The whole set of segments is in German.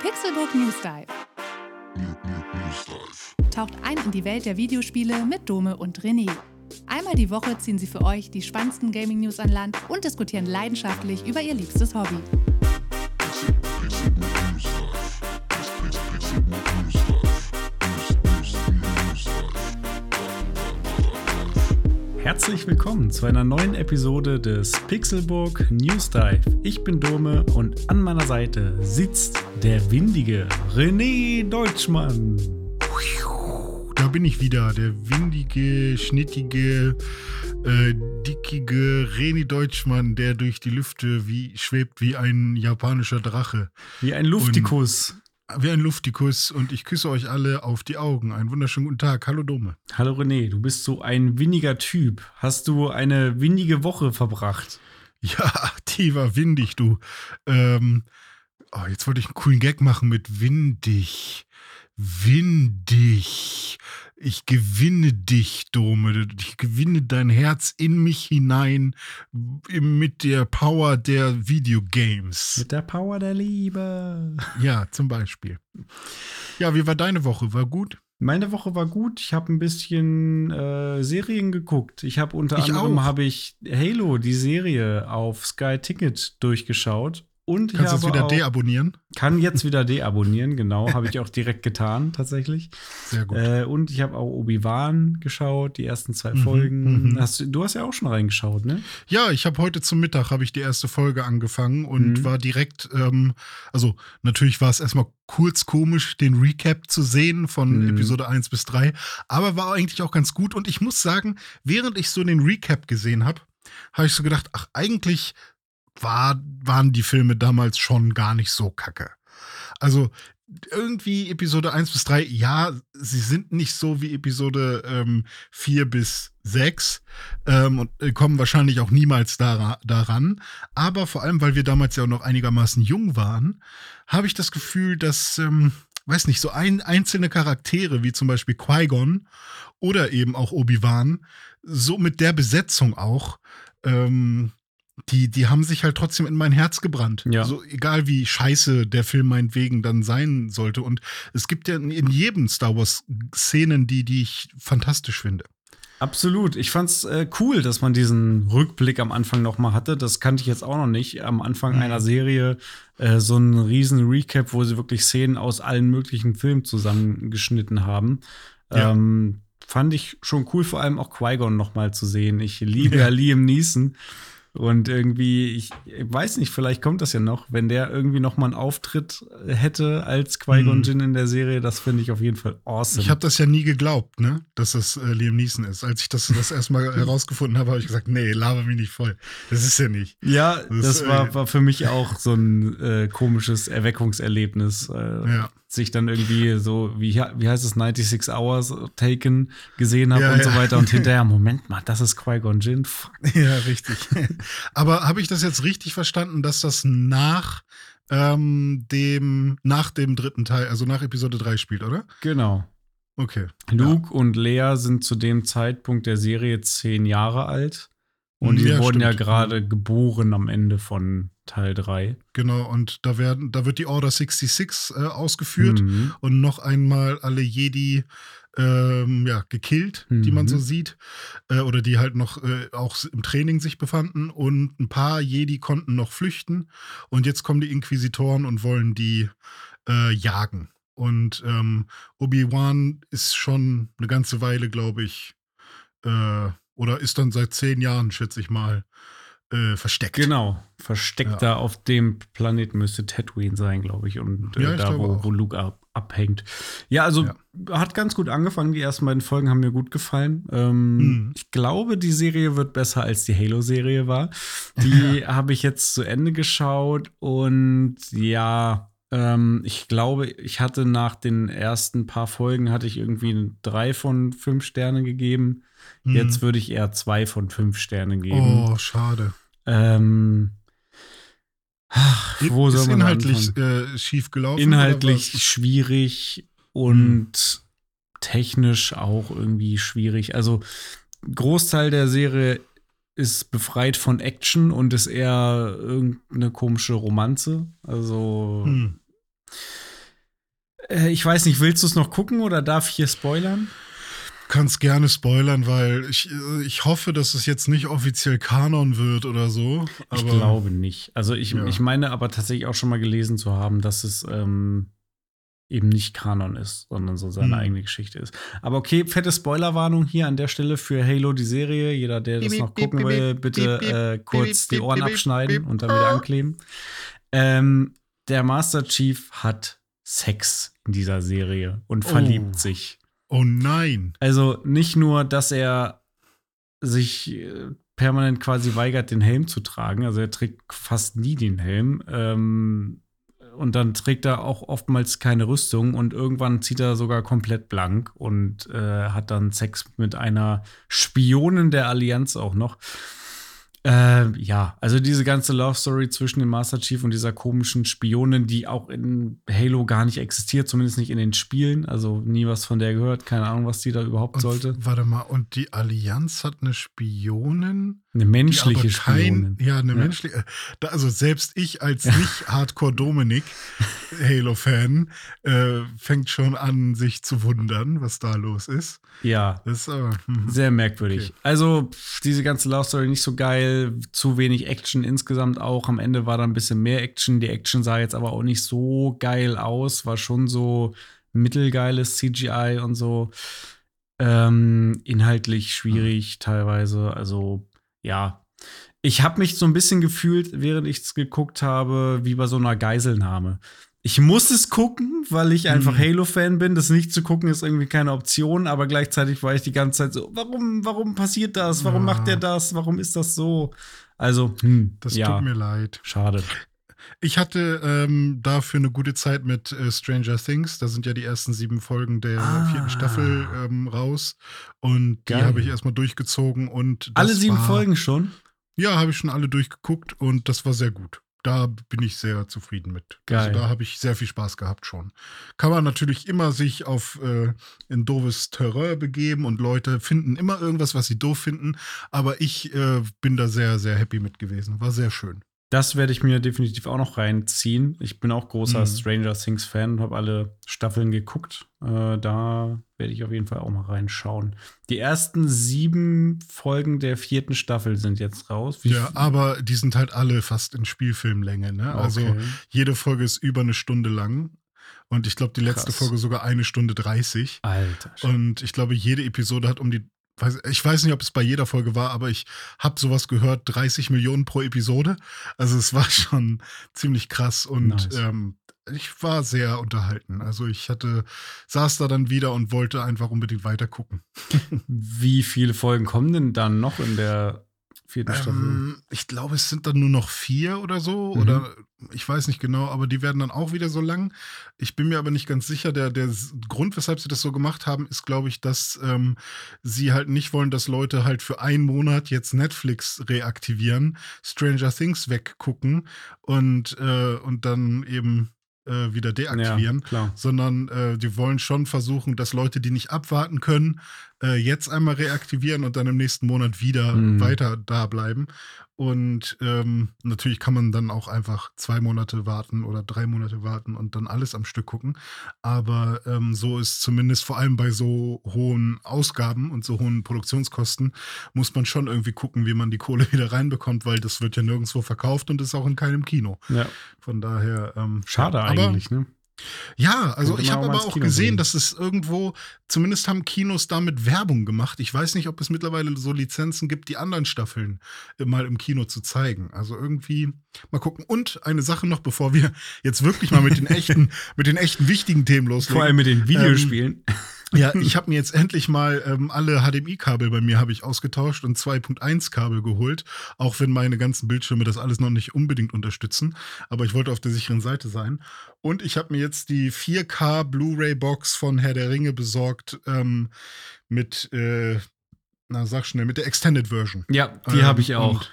Pixelbook News Dive. Taucht ein in die Welt der Videospiele mit Dome und René. Einmal die Woche ziehen sie für euch die spannendsten Gaming-News an Land und diskutieren leidenschaftlich über ihr liebstes Hobby. Herzlich willkommen zu einer neuen Episode des Pixelburg News Dive. Ich bin Dome und an meiner Seite sitzt der windige René Deutschmann. Da bin ich wieder, der windige, schnittige, äh, dickige René Deutschmann, der durch die Lüfte wie, schwebt wie ein japanischer Drache. Wie ein Luftikus. Wie ein Luftikus und ich küsse euch alle auf die Augen. Einen wunderschönen guten Tag. Hallo Dome. Hallo René, du bist so ein windiger Typ. Hast du eine windige Woche verbracht? Ja, die war windig, du. Ähm, oh, jetzt wollte ich einen coolen Gag machen mit windig. Windig. Ich gewinne dich, Dome. Ich gewinne dein Herz in mich hinein mit der Power der Videogames. Mit der Power der Liebe. Ja, zum Beispiel. Ja, wie war deine Woche? War gut? Meine Woche war gut. Ich habe ein bisschen äh, Serien geguckt. Ich habe unter Ich anderem habe ich Halo, die Serie auf Sky Ticket durchgeschaut. Und ich Kannst du es habe wieder deabonnieren? kann jetzt wieder deabonnieren, genau, habe ich auch direkt getan, tatsächlich. Sehr gut. Äh, und ich habe auch Obi-Wan geschaut, die ersten zwei Mhm, Folgen. mhm. Hast, du- du hast ja auch schon reingeschaut, ne? Ja, ich habe heute zum Mittag habe ich die erste Folge angefangen und Mhm. war direkt, ähm, also natürlich war es erstmal kurz komisch, den Recap zu sehen von Mhm. Episode 1 bis 3, aber war eigentlich auch ganz gut und ich muss sagen, während ich so den Recap gesehen habe, habe ich so gedacht, ach, eigentlich war, waren die Filme damals schon gar nicht so kacke. Also irgendwie Episode 1 bis 3, ja, sie sind nicht so wie Episode ähm, 4 bis 6 ähm, und äh, kommen wahrscheinlich auch niemals dara daran. Aber vor allem, weil wir damals ja auch noch einigermaßen jung waren, habe ich das Gefühl, dass, ähm, weiß nicht, so ein, einzelne Charaktere, wie zum Beispiel Qui-Gon oder eben auch Obi-Wan, so mit der Besetzung auch, ähm, die, die haben sich halt trotzdem in mein Herz gebrannt. Ja. So egal wie scheiße der Film meinetwegen dann sein sollte. Und es gibt ja in, in jedem Star Wars Szenen, die, die ich fantastisch finde. Absolut. Ich fand's äh, cool, dass man diesen Rückblick am Anfang noch mal hatte. Das kannte ich jetzt auch noch nicht. Am Anfang Mhm. einer Serie äh, so einen riesen Recap, wo sie wirklich Szenen aus allen möglichen Filmen zusammengeschnitten haben. Ja. Ähm, fand ich schon cool, vor allem auch Qui-Gon noch mal zu sehen. Ich liebe ja, Ja. Liam Neeson. Und irgendwie, ich, ich weiß nicht, vielleicht kommt das ja noch, wenn der irgendwie noch mal einen Auftritt hätte als Qui-Gon Mhm. Jinn in der Serie, das finde ich auf jeden Fall awesome. Ich habe das ja nie geglaubt, ne, dass das äh, Liam Neeson ist. Als ich das das erstmal herausgefunden habe, habe ich gesagt, nee, laber mich nicht voll. Das ist ja nicht. Ja, Das, das war, äh, war für mich auch so ein äh, komisches Erweckungserlebnis. Äh, Ja. Sich dann irgendwie so, wie, wie heißt es, 96 Hours Taken gesehen habe Ja, und so ja. weiter. Und hinterher, Moment mal, das ist Qui-Gon Jinn. Fuck. Ja, richtig. Aber habe ich das jetzt richtig verstanden, dass das nach ähm, dem, nach dem dritten Teil, also nach Episode 3 spielt, oder? Genau. Okay. Luke und Lea sind zu dem Zeitpunkt der Serie zehn Jahre alt. Und die Ja, wurden ja stimmt. gerade geboren am Ende von Teil 3. Genau, und da werden, da wird die Order 66 äh, ausgeführt Mhm. und noch einmal alle Jedi ähm, ja, gekillt, die man Mhm. so sieht. Äh, oder die halt noch äh, auch im Training sich befanden. Und ein paar Jedi konnten noch flüchten. Und jetzt kommen die Inquisitoren und wollen die äh, jagen. Und ähm, Obi-Wan ist schon eine ganze Weile, glaube ich, äh, oder ist dann seit zehn Jahren, schätze ich mal, äh, versteckt. Genau, versteckt Ja. da auf dem Planeten müsste Tatooine sein, glaube ich, und äh, Ja, ich da, wo, wo Luke ab, abhängt. Ja, also Ja. hat ganz gut angefangen. Die ersten beiden Folgen haben mir gut gefallen. Ähm, Mhm. Ich glaube, die Serie wird besser als die Halo-Serie war. Die habe ich jetzt zu Ende geschaut und ja. ähm, ich glaube, ich hatte nach den ersten paar Folgen hatte ich irgendwie drei von fünf Sterne gegeben. Mhm. Jetzt würde ich eher zwei von fünf Sterne geben. Oh, schade. Ähm, ach, wo soll ist man inhaltlich äh, schief gelaufen? inhaltlich schwierig und technisch auch irgendwie schwierig. Also Großteil der Serie ist befreit von Action und ist eher irgendeine komische Romanze. Also? Hm. Äh, ich weiß nicht, willst du es noch gucken oder darf ich hier spoilern? Kannst gerne spoilern, weil ich, äh, ich hoffe, dass es jetzt nicht offiziell Kanon wird oder so. ich glaube nicht. Also ich, Ja. ich meine aber tatsächlich auch schon mal gelesen zu haben, dass es ähm, eben nicht Kanon ist, sondern so seine Hm. eigene Geschichte ist. Aber okay, fette Spoilerwarnung hier an der Stelle für Halo, die Serie. Jeder, der das noch gucken will, bitte äh, kurz die Ohren abschneiden und dann wieder ankleben. Ähm, der Master Chief hat Sex in dieser Serie und Oh. verliebt sich. Oh nein. Also nicht nur, dass er sich äh, permanent quasi weigert, den Helm zu tragen. Also er trägt fast nie den Helm. Ähm, und dann trägt er auch oftmals keine Rüstung und irgendwann zieht er sogar komplett blank und äh, hat dann Sex mit einer Spionin der Allianz auch noch. Äh, ja, also diese ganze Love Story zwischen dem Master Chief und dieser komischen Spionin, die auch in Halo gar nicht existiert, zumindest nicht in den Spielen. Also nie was von der gehört, keine Ahnung, was die da überhaupt Und, sollte. Warte mal, und die Allianz hat eine Spionin? Eine menschliche kein, Spionin. ja, eine Ja. menschliche. Da, also selbst ich als nicht Hardcore Dominik Halo-Fan äh, fängt schon an, sich zu wundern, was da los ist. Ja, Das ist aber. hm. sehr merkwürdig. Okay. Also diese ganze Love Story nicht so geil, zu wenig Action insgesamt auch. Am Ende war da ein bisschen mehr Action. Die Action sah jetzt aber auch nicht so geil aus, war schon so mittelgeiles CGI und so. Ähm, inhaltlich schwierig teilweise. Also ja, ich habe mich so ein bisschen gefühlt, während ich es geguckt habe, wie bei so einer Geiselnahme. Ich muss es gucken, weil ich einfach Mhm. Halo-Fan bin. Das nicht zu gucken ist irgendwie keine Option, aber gleichzeitig war ich die ganze Zeit so, warum, warum passiert das? Warum Ja. macht der das? Warum ist das so? Also, hm, Das ja, tut mir leid. schade. Ich hatte ähm, dafür eine gute Zeit mit äh, Stranger Things. Da sind ja die ersten sieben Folgen der Ah. vierten Staffel ähm, raus. Und die habe ich erstmal durchgezogen. Und Alle sieben war, Folgen schon? Ja, habe ich schon alle durchgeguckt und das war sehr gut. Da bin ich sehr zufrieden mit. Geil. Also da habe ich sehr viel Spaß gehabt schon. Kann man natürlich immer sich auf äh, ein doofes Terrain begeben und Leute finden immer irgendwas, was sie doof finden. Aber ich äh, bin da sehr, sehr happy mit gewesen. War sehr schön. Das werde ich mir definitiv auch noch reinziehen. Ich bin auch großer Mhm. Stranger Things Fan und habe alle Staffeln geguckt. Äh, da werde ich auf jeden Fall auch mal reinschauen. Die ersten sieben Folgen der vierten Staffel sind jetzt raus. Wie Ja, aber die sind halt alle fast in Spielfilmlänge. Ne? Also Okay. jede Folge ist über eine Stunde lang. Und ich glaube, die letzte Krass. Folge sogar eine Stunde 30. Alter. Und ich glaube, jede Episode hat um die. Ich weiß nicht, ob es bei jeder Folge war, aber ich habe sowas gehört, 30 Millionen pro Episode. Also es war schon ziemlich krass und Nice. ähm, ich war sehr unterhalten. Also ich hatte, saß da dann wieder und wollte einfach unbedingt weiter gucken. Wie viele Folgen kommen denn dann noch in der vierten Staffel? Ähm, ich glaube, es sind dann nur noch vier oder so. Mhm. Oder ich weiß nicht genau, aber die werden dann auch wieder so lang. Ich bin mir aber nicht ganz sicher. Der, der Grund, weshalb sie das so gemacht haben, ist, glaube ich, dass ähm, sie halt nicht wollen, dass Leute halt für einen Monat jetzt Netflix reaktivieren, Stranger Things weggucken und, äh, und dann eben äh, wieder deaktivieren Ja, sondern äh, die wollen schon versuchen, dass Leute, die nicht abwarten können, äh, jetzt einmal reaktivieren und dann im nächsten Monat wieder Mhm. weiter da bleiben. Und ähm, natürlich kann man dann auch einfach zwei Monate warten oder drei Monate warten und dann alles am Stück gucken. Aber ähm, so ist zumindest vor allem bei so hohen Ausgaben und so hohen Produktionskosten, muss man schon irgendwie gucken, wie man die Kohle wieder reinbekommt, weil das wird ja nirgendwo verkauft und ist auch in keinem Kino. Ja, Von daher. Ähm, schade ja, eigentlich, ne? Ja, also ich habe aber auch Kino gesehen, bringen. dass es irgendwo, zumindest haben Kinos damit Werbung gemacht. Ich weiß nicht, ob es mittlerweile so Lizenzen gibt, die anderen Staffeln mal im Kino zu zeigen. Also irgendwie mal gucken. Und eine Sache noch, bevor wir jetzt wirklich mal mit den echten, mit den echten wichtigen Themen loslegen. Vor allem mit den Videospielen. Ja, ich habe mir jetzt endlich mal ähm, alle HDMI-Kabel bei mir habe ich ausgetauscht und 2.1-Kabel geholt, auch wenn meine ganzen Bildschirme das alles noch nicht unbedingt unterstützen. Aber ich wollte auf der sicheren Seite sein. Und ich habe mir jetzt die 4K Blu-ray-Box von Herr der Ringe besorgt ähm, mit, äh, na sag schnell, mit der Extended Version. ja, die Ähm, habe ich auch.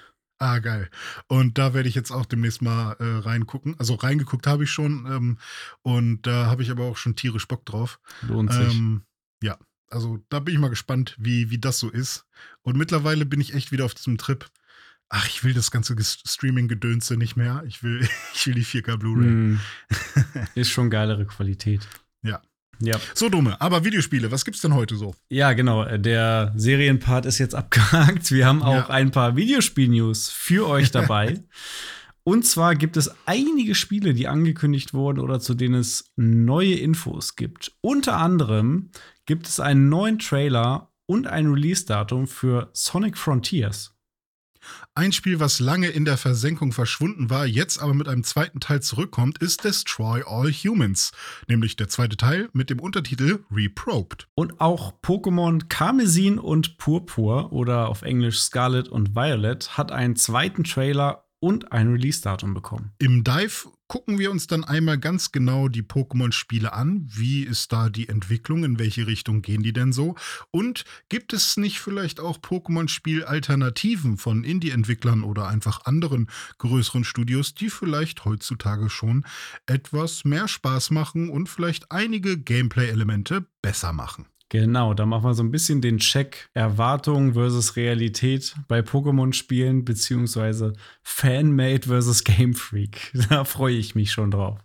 Ah, geil. Und da werde ich jetzt auch demnächst mal äh, reingucken. Also reingeguckt habe ich schon. Ähm, und da habe ich aber auch schon tierisch Bock drauf. Lohnt sich. Ähm, ja, also da bin ich mal gespannt, wie, wie das so ist. Und mittlerweile bin ich echt wieder auf diesem Trip. Ach, ich will das ganze Streaming-Gedönse nicht mehr. Ich will, ich will die 4K Blu-ray. Hm. Ist schon geilere Qualität. Ja. So dumme. Aber Videospiele, was gibt's denn heute so? Ja, genau. Der Serienpart ist jetzt abgehakt. Wir haben auch Ja. ein paar Videospiel-News für euch dabei. Und zwar gibt es einige Spiele, die angekündigt wurden oder zu denen es neue Infos gibt. Unter anderem gibt es einen neuen Trailer und ein Release-Datum für Sonic Frontiers. Ein Spiel, was lange in der Versenkung verschwunden war, jetzt aber mit einem zweiten Teil zurückkommt, ist Destroy All Humans. Nämlich der zweite Teil mit dem Untertitel Reprobed. Und auch Pokémon Karmesin und Purpur oder auf Englisch Scarlet und Violet hat einen zweiten Trailer und ein Release-Datum bekommen. Im Dive gucken wir uns dann einmal ganz genau die Pokémon-Spiele an. Wie ist da die Entwicklung? In welche Richtung gehen die denn so? Und gibt es nicht vielleicht auch Pokémon-Spiel-Alternativen von Indie-Entwicklern oder einfach anderen größeren Studios, die vielleicht heutzutage schon etwas mehr Spaß machen und vielleicht einige Gameplay-Elemente besser machen? Genau, da machen wir so ein bisschen den Check Erwartung versus Realität bei Pokémon-Spielen, beziehungsweise Fanmade versus Game Freak. Da freue ich mich schon drauf.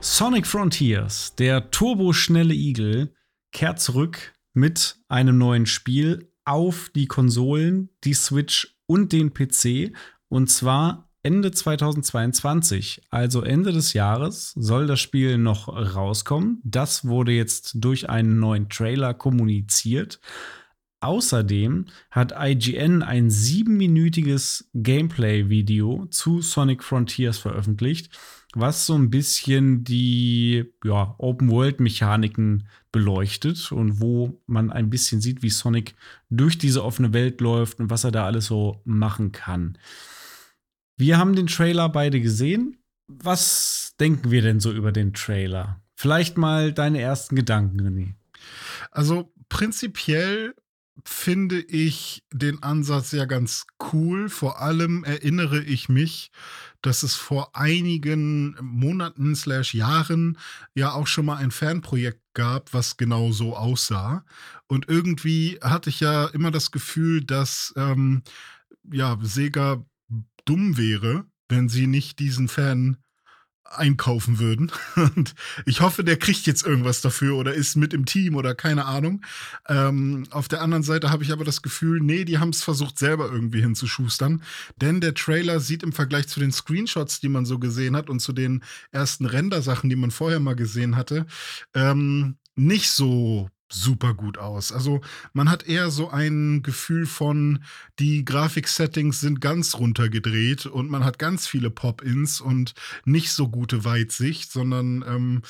Sonic Frontiers, der turboschnelle Igel, kehrt zurück mit einem neuen Spiel auf die Konsolen, die Switch und den PC. Und zwar Ende 2022, also Ende des Jahres, soll das Spiel noch rauskommen. Das wurde jetzt durch einen neuen Trailer kommuniziert. Außerdem hat IGN ein siebenminütiges Gameplay-Video zu Sonic Frontiers veröffentlicht, was so ein bisschen die ja, Open-World-Mechaniken beleuchtet und wo man ein bisschen sieht, wie Sonic durch diese offene Welt läuft und was er da alles so machen kann. Wir haben den Trailer beide gesehen. Was denken wir denn so über den Trailer? Vielleicht mal deine ersten Gedanken, René. Also prinzipiell finde ich den Ansatz ja ganz cool. Vor allem erinnere ich mich, dass es vor einigen Monaten slash Jahren ja auch schon mal ein Fanprojekt gab, was genau so aussah. Und irgendwie hatte ich ja immer das Gefühl, dass ähm, ja, Sega dumm wäre, wenn sie nicht diesen Fan einkaufen würden. Und ich hoffe, der kriegt jetzt irgendwas dafür oder ist mit im Team oder keine Ahnung. Ähm, auf der anderen Seite habe ich aber das Gefühl, nee, die haben es versucht, selber irgendwie hinzuschustern. Denn der Trailer sieht im Vergleich zu den Screenshots, die man so gesehen hat und zu den ersten Render-Sachen, die man vorher mal gesehen hatte, ähm, nicht so super gut aus. Also man hat eher so ein Gefühl von, die Grafik-Settings sind ganz runtergedreht und man hat ganz viele Pop-ins und nicht so gute Weitsicht, sondern ähm,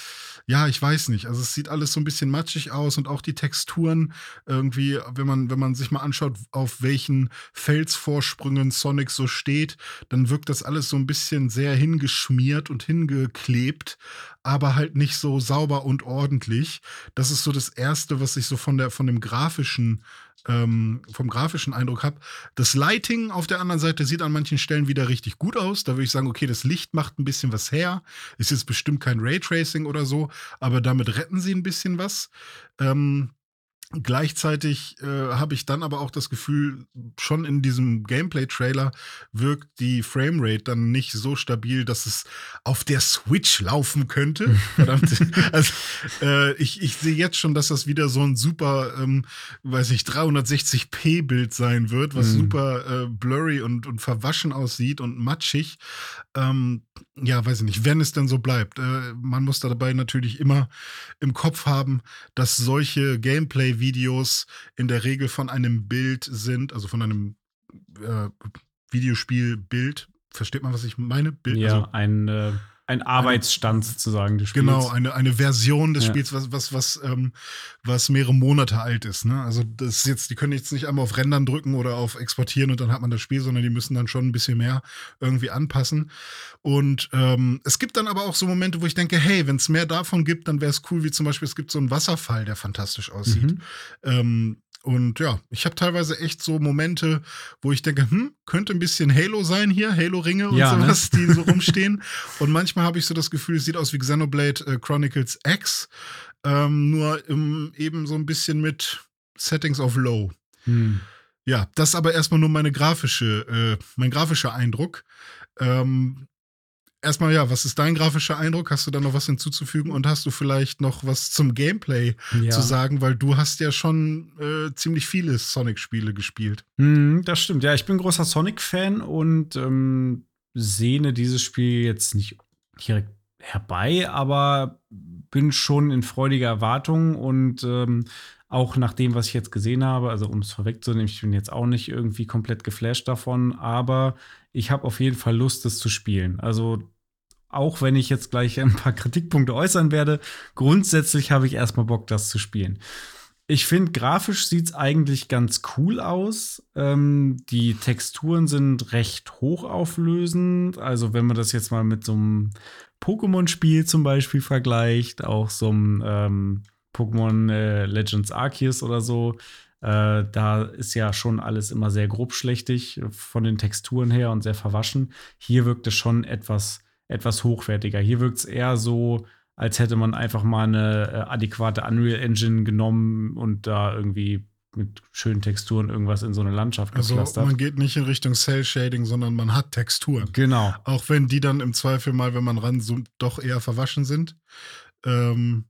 ja, ich weiß nicht. Also es sieht alles so ein bisschen matschig aus und auch die Texturen irgendwie, wenn man, wenn man sich mal anschaut, auf welchen Felsvorsprüngen Sonic so steht, dann wirkt das alles so ein bisschen sehr hingeschmiert und hingeklebt, aber halt nicht so sauber und ordentlich. Das ist so das Erste, was ich so von der, von dem grafischen ähm, vom grafischen Eindruck habe. Das Lighting auf der anderen Seite sieht an manchen Stellen wieder richtig gut aus. Da würde ich sagen, okay, das Licht macht ein bisschen was her. Ist jetzt bestimmt kein Raytracing oder so, aber damit retten sie ein bisschen was. Ähm, Gleichzeitig äh, habe ich dann aber auch das Gefühl, schon in diesem Gameplay-Trailer wirkt die Framerate dann nicht so stabil, dass es auf der Switch laufen könnte. Verdammt. also, äh, ich, ich sehe jetzt schon, dass das wieder so ein super, ähm, weiß ich, 360p-Bild sein wird, was Mhm. super äh, blurry und, und verwaschen aussieht und matschig. Ähm, ja, weiß ich nicht, wenn es denn so bleibt. Äh, man muss dabei natürlich immer im Kopf haben, dass solche Gameplay-Videos in der Regel von einem Bild sind, also von einem äh, Videospielbild. Versteht man, was ich meine? Bild, Ja, also, ein, äh, ein Arbeitsstand sozusagen des Spiels. Genau, eine, eine Version des Ja. Spiels, was, was, was, ähm, was mehrere Monate alt ist. Ne? Also das ist jetzt, die können jetzt nicht einmal auf Rendern drücken oder auf Exportieren und dann hat man das Spiel, sondern die müssen dann schon ein bisschen mehr irgendwie anpassen. Und ähm, es gibt dann aber auch so Momente, wo ich denke, hey, wenn es mehr davon gibt, dann wäre es cool, wie zum Beispiel, es gibt so einen Wasserfall, der fantastisch aussieht. Mhm. Ähm, und ja, ich habe teilweise echt so Momente, wo ich denke, hm, könnte ein bisschen Halo sein hier, Halo-Ringe und Ja, ne? sowas, die so rumstehen. Und manchmal habe ich so das Gefühl, es sieht aus wie Xenoblade äh, Chronicles X. ähm, nur im, eben so ein bisschen mit Settings of Low. Hm. Ja, das ist aber erstmal nur meine grafische, äh, mein grafischer Eindruck. Ähm, erstmal, ja, was ist dein grafischer Eindruck? Hast du da noch was hinzuzufügen und hast du vielleicht noch was zum Gameplay Ja. zu sagen? Weil du hast ja schon äh, ziemlich viele Sonic-Spiele gespielt. Hm, das stimmt. Ja, ich bin großer Sonic-Fan und ähm, sehne dieses Spiel jetzt nicht direkt herbei, aber bin schon in freudiger Erwartung und ähm, auch nach dem, was ich jetzt gesehen habe, also um es vorwegzunehmen, ich bin jetzt auch nicht irgendwie komplett geflasht davon, aber ich habe auf jeden Fall Lust, es zu spielen. Also auch wenn ich jetzt gleich ein paar Kritikpunkte äußern werde, grundsätzlich habe ich erstmal Bock, das zu spielen. Ich finde, grafisch sieht es eigentlich ganz cool aus. Ähm, die Texturen sind recht hochauflösend. Also, wenn man das jetzt mal mit so einem Pokémon-Spiel zum Beispiel vergleicht, auch so einem ähm, Pokémon äh, Legends Arceus oder so, äh, da ist ja schon alles immer sehr grobschlächtig von den Texturen her und sehr verwaschen. Hier wirkt es schon etwas, etwas hochwertiger. Hier wirkt es eher so, als hätte man einfach mal eine äh, adäquate Unreal Engine genommen und da irgendwie mit schönen Texturen irgendwas in so eine Landschaft Also gepflastert. man geht nicht in Richtung Cell-Shading, sondern man hat Texturen. genau. Auch wenn die dann im Zweifel mal, wenn man ranzoomt, doch eher verwaschen sind. Ähm,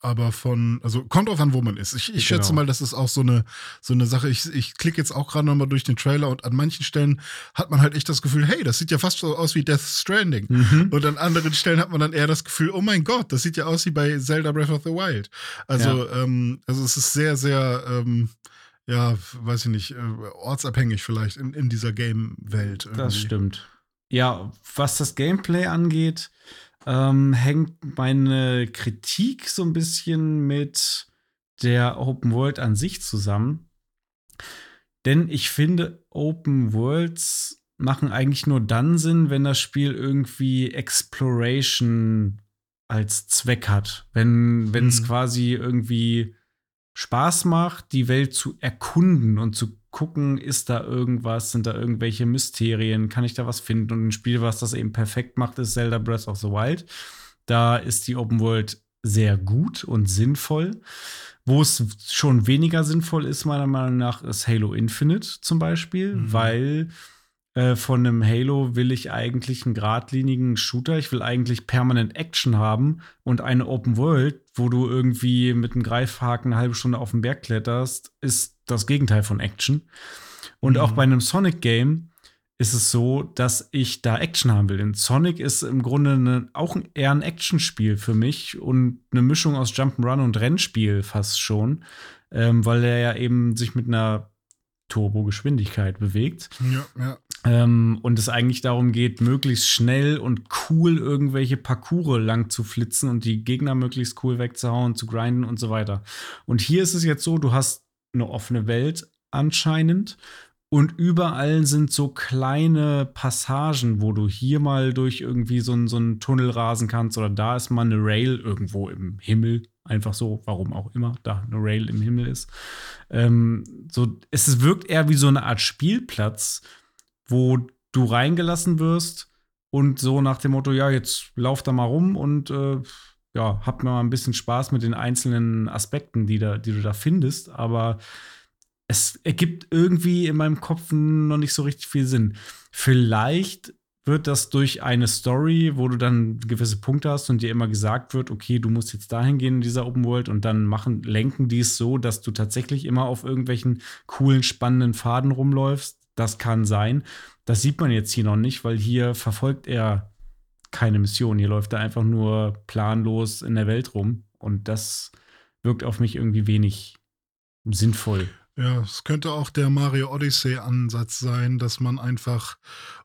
aber von, also kommt drauf an, wo man ist. Ich, ich schätze Genau. mal, das ist auch so eine, so eine Sache. Ich, ich klicke jetzt auch gerade nochmal durch den Trailer und an manchen Stellen hat man halt echt das Gefühl, hey, das sieht ja fast so aus wie Death Stranding. Mhm. Und an anderen Stellen hat man dann eher das Gefühl, oh mein Gott, das sieht ja aus wie bei Zelda Breath of the Wild. Also, ähm, also es ist sehr, sehr, ähm, ja, weiß ich nicht, äh, ortsabhängig vielleicht in, in dieser Game-Welt. Das stimmt. Ja, was das Gameplay angeht, ähm, hängt meine Kritik so ein bisschen mit der Open World an sich zusammen. Denn ich finde, Open Worlds machen eigentlich nur dann Sinn, wenn das Spiel irgendwie Exploration als Zweck hat. Wenn es Mhm. quasi irgendwie Spaß macht, die Welt zu erkunden und zu gucken, ist da irgendwas, sind da irgendwelche Mysterien, kann ich da was finden? Und ein Spiel, was das eben perfekt macht, ist Zelda Breath of the Wild. Da ist die Open World sehr gut und sinnvoll. Wo es schon weniger sinnvoll ist, meiner Meinung nach, ist Halo Infinite zum Beispiel, Mhm. weil äh, von einem Halo will ich eigentlich einen geradlinigen Shooter. Ich will eigentlich permanent Action haben und eine Open World, wo du irgendwie mit einem Greifhaken eine halbe Stunde auf den Berg kletterst, ist das Gegenteil von Action. Und Mhm. auch bei einem Sonic-Game ist es so, dass ich da Action haben will. Denn Sonic ist im Grunde ne, auch ein, eher ein Actionspiel für mich und eine Mischung aus Jump'n'Run und Rennspiel fast schon, ähm, weil er ja eben sich mit einer Turbogeschwindigkeit bewegt. Ja, ja. Ähm, und es eigentlich darum geht, möglichst schnell und cool irgendwelche Parcours lang zu flitzen und die Gegner möglichst cool wegzuhauen, zu grinden und so weiter. Und hier ist es jetzt so, du hast eine offene Welt anscheinend und überall sind so kleine Passagen, wo du hier mal durch irgendwie so einen so einen Tunnel rasen kannst oder da ist mal eine Rail irgendwo im Himmel. Einfach so, warum auch immer, da eine Rail im Himmel ist. Ähm, so, es wirkt eher wie so eine Art Spielplatz, wo du reingelassen wirst und so nach dem Motto, ja, jetzt lauf da mal rum und äh, ja, hab mal ein bisschen Spaß mit den einzelnen Aspekten, die, da, die du da findest, aber es ergibt irgendwie in meinem Kopf noch nicht so richtig viel Sinn. Vielleicht wird das durch eine Story, wo du dann gewisse Punkte hast und dir immer gesagt wird, okay, du musst jetzt dahin gehen in dieser Open World und dann machen, lenken die es so, dass du tatsächlich immer auf irgendwelchen coolen, spannenden Faden rumläufst. Das kann sein. Das sieht man jetzt hier noch nicht, weil hier verfolgt er keine Mission. Hier läuft er einfach nur planlos in der Welt rum. Und das wirkt auf mich irgendwie wenig sinnvoll. Ja, es könnte auch der Mario Odyssey-Ansatz sein, dass man einfach,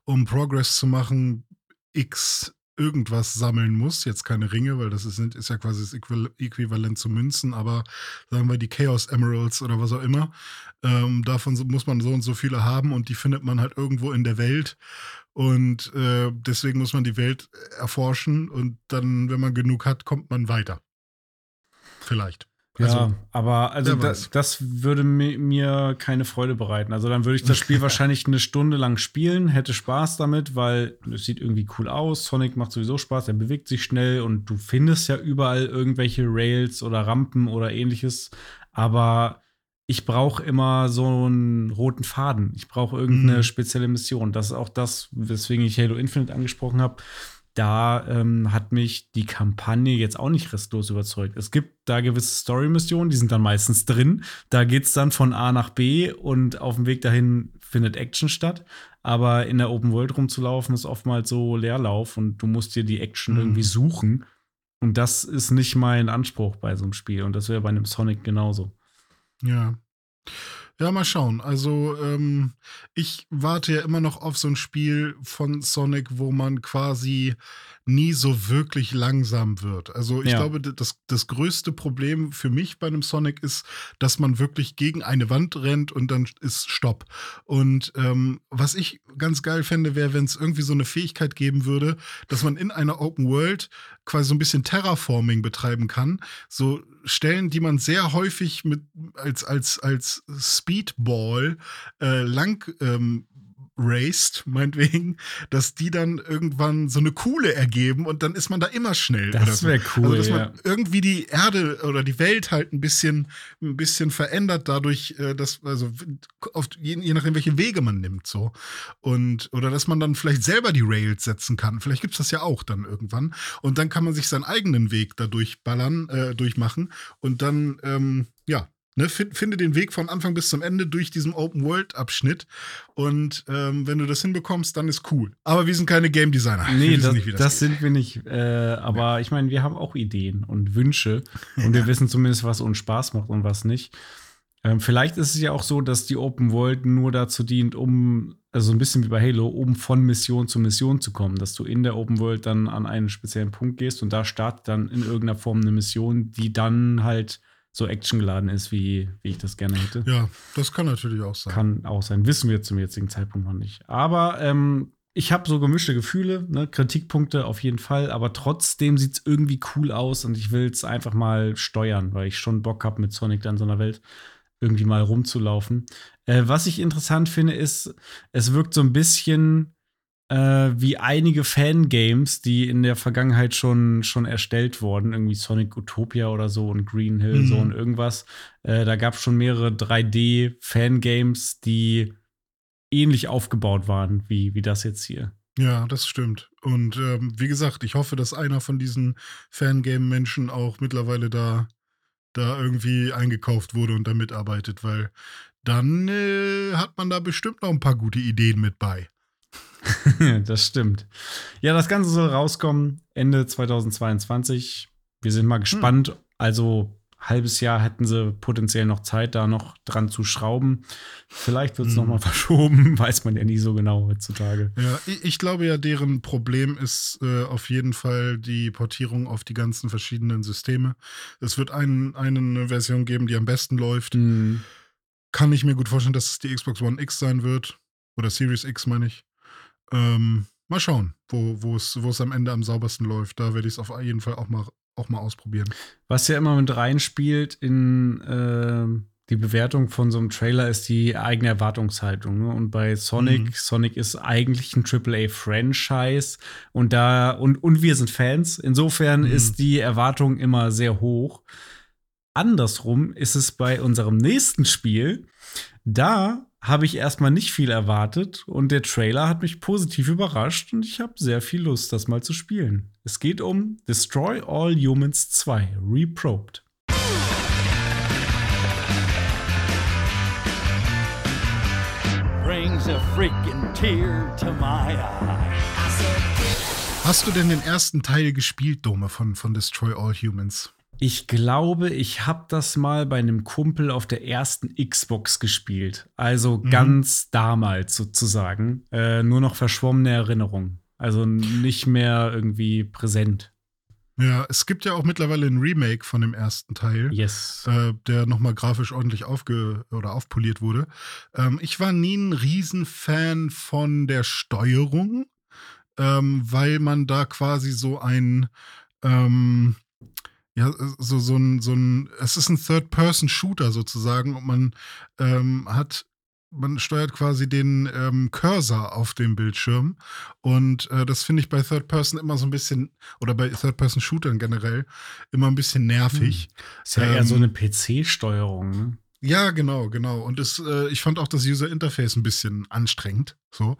um Progress zu machen, X irgendwas sammeln muss. Jetzt keine Ringe, weil das ist, ist ja quasi das Äquival- Äquivalent zu Münzen, aber sagen wir die Chaos Emeralds oder was auch immer. Ähm, davon muss man so und so viele haben und die findet man halt irgendwo in der Welt. Und äh, deswegen muss man die Welt erforschen und dann, wenn man genug hat, kommt man weiter. Vielleicht. Also, ja, aber also das, das würde mi- mir keine Freude bereiten. Also dann würde ich das Spiel wahrscheinlich eine Stunde lang spielen, hätte Spaß damit, weil es sieht irgendwie cool aus. Sonic macht sowieso Spaß, er bewegt sich schnell und du findest ja überall irgendwelche Rails oder Rampen oder ähnliches. Aber ich brauche immer so einen roten Faden. Ich brauche irgendeine Mhm. spezielle Mission. Das ist auch das, weswegen ich Halo Infinite angesprochen habe da ähm, hat mich die Kampagne jetzt auch nicht restlos überzeugt. Es gibt da gewisse Story-Missionen, die sind dann meistens drin. Da geht es dann von A nach B und auf dem Weg dahin findet Action statt. Aber in der Open World rumzulaufen ist oftmals so Leerlauf und du musst dir die Action Mhm. irgendwie suchen. Und das ist nicht mein Anspruch bei so einem Spiel. Und das wäre bei einem Sonic genauso. Ja. Ja, mal schauen. Also, ähm, ich warte ja immer noch auf so ein Spiel von Sonic, wo man quasi nie so wirklich langsam wird. Also, ich Ja. glaube, das, das größte Problem für mich bei einem Sonic ist, dass man wirklich gegen eine Wand rennt und dann ist Stopp. Und ähm, was ich ganz geil fände, wäre, wenn es irgendwie so eine Fähigkeit geben würde, dass man in einer Open World quasi so ein bisschen Terraforming betreiben kann. So Stellen, die man sehr häufig mit als, als, als Speedball äh, lang ähm, raced, meinetwegen, dass die dann irgendwann so eine Kuhle ergeben und dann ist man da immer schnell. Das so. wäre cool. Also, dass ja. man irgendwie die Erde oder die Welt halt ein bisschen, ein bisschen verändert dadurch, äh, dass, also oft, je, je nachdem, welche Wege man nimmt, so. Und, oder dass man dann vielleicht selber die Rails setzen kann. Vielleicht gibt es das ja auch dann irgendwann. Und dann kann man sich seinen eigenen Weg da durchballern, äh, durchmachen. Und dann, ähm, ja. Ne, find, finde den Weg von Anfang bis zum Ende durch diesen Open-World-Abschnitt. Und ähm, wenn du das hinbekommst, dann ist cool. Aber wir sind keine Game Designer. Nee, das, nicht, das, das, sind wir nicht. Äh, aber ich meine, wir haben auch Ideen und Wünsche. Und wir wissen zumindest, was uns Spaß macht und was nicht. Ähm, vielleicht ist es ja auch so, dass die Open World nur dazu dient, um, also ein bisschen wie bei Halo, um von Mission zu Mission zu kommen. Dass du in der Open World dann an einen speziellen Punkt gehst und da startet dann in irgendeiner Form eine Mission, die dann halt so actiongeladen ist, wie, wie ich das gerne hätte. Ja, das kann natürlich auch sein. Kann auch sein. Wissen wir zum jetzigen Zeitpunkt noch nicht. Aber ähm, ich habe so gemischte Gefühle, ne? Kritikpunkte auf jeden Fall, aber trotzdem sieht es irgendwie cool aus und ich will es einfach mal steuern, weil ich schon Bock habe, mit Sonic dann in so einer Welt irgendwie mal rumzulaufen. Äh, was ich interessant finde, ist, es wirkt so ein bisschen äh, wie einige Fangames, die in der Vergangenheit schon, schon erstellt wurden, irgendwie Sonic Utopia oder so und Green Hill Mhm. so und irgendwas. Äh, da gab es schon mehrere 3D-Fangames, die ähnlich aufgebaut waren wie, wie das jetzt hier. Ja, das stimmt. Und ähm, wie gesagt, ich hoffe, dass einer von diesen Fangame-Menschen auch mittlerweile da, da irgendwie eingekauft wurde und da mitarbeitet, weil dann äh, hat man da bestimmt noch ein paar gute Ideen mit bei. das stimmt. Ja, das Ganze soll rauskommen Ende 2022. Wir sind mal gespannt. Also halbes Jahr hätten sie potenziell noch Zeit, da noch dran zu schrauben. Vielleicht wird es Hm. noch mal verschoben, weiß man ja nie so genau heutzutage. Ja, ich, ich glaube ja, deren Problem ist äh, auf jeden Fall die Portierung auf die ganzen verschiedenen Systeme. Es wird ein, eine Version geben, die am besten läuft. Hm. Kann ich mir gut vorstellen, dass es die Xbox One X sein wird. Oder Series X, meine ich. Ähm, mal schauen, wo es am Ende am saubersten läuft. Da werde ich es auf jeden Fall auch mal, auch mal ausprobieren. Was ja immer mit reinspielt in ähm, die Bewertung von so einem Trailer ist die eigene Erwartungshaltung. Ne? Und bei Sonic, Mhm. Sonic ist eigentlich ein AAA-Franchise und da, und, und wir sind Fans. Insofern Mhm. ist die Erwartung immer sehr hoch. Andersrum ist es bei unserem nächsten Spiel. Da habe ich erstmal nicht viel erwartet und der Trailer hat mich positiv überrascht und ich habe sehr viel Lust, das mal zu spielen. Es geht um Destroy All Humans 2, Reprobed. brings a freaking tear to my eye. Hast du denn den ersten Teil gespielt, Dome, von, von Destroy All Humans? Ich glaube, ich habe das mal bei einem Kumpel auf der ersten Xbox gespielt. Also Mhm. ganz damals sozusagen. Äh, nur noch verschwommene Erinnerungen. Also nicht mehr irgendwie präsent. Ja, es gibt ja auch mittlerweile ein Remake von dem ersten Teil. Yes. äh, der nochmal grafisch ordentlich aufge oder aufpoliert wurde. Ähm, ich war nie ein Riesenfan von der Steuerung, ähm, weil man da quasi so ein, ähm, ja, so, so ein, so ein, es ist ein Third-Person-Shooter sozusagen und man ähm, hat, man steuert quasi den ähm, Cursor auf dem Bildschirm und äh, das finde ich bei Third-Person immer so ein bisschen, oder bei Third-Person-Shootern generell, immer ein bisschen nervig. Ist ja eher Ähm, so eine PC-Steuerung. Ne? Ja, genau, genau. Und es, äh, ich fand auch das User Interface ein bisschen anstrengend. So.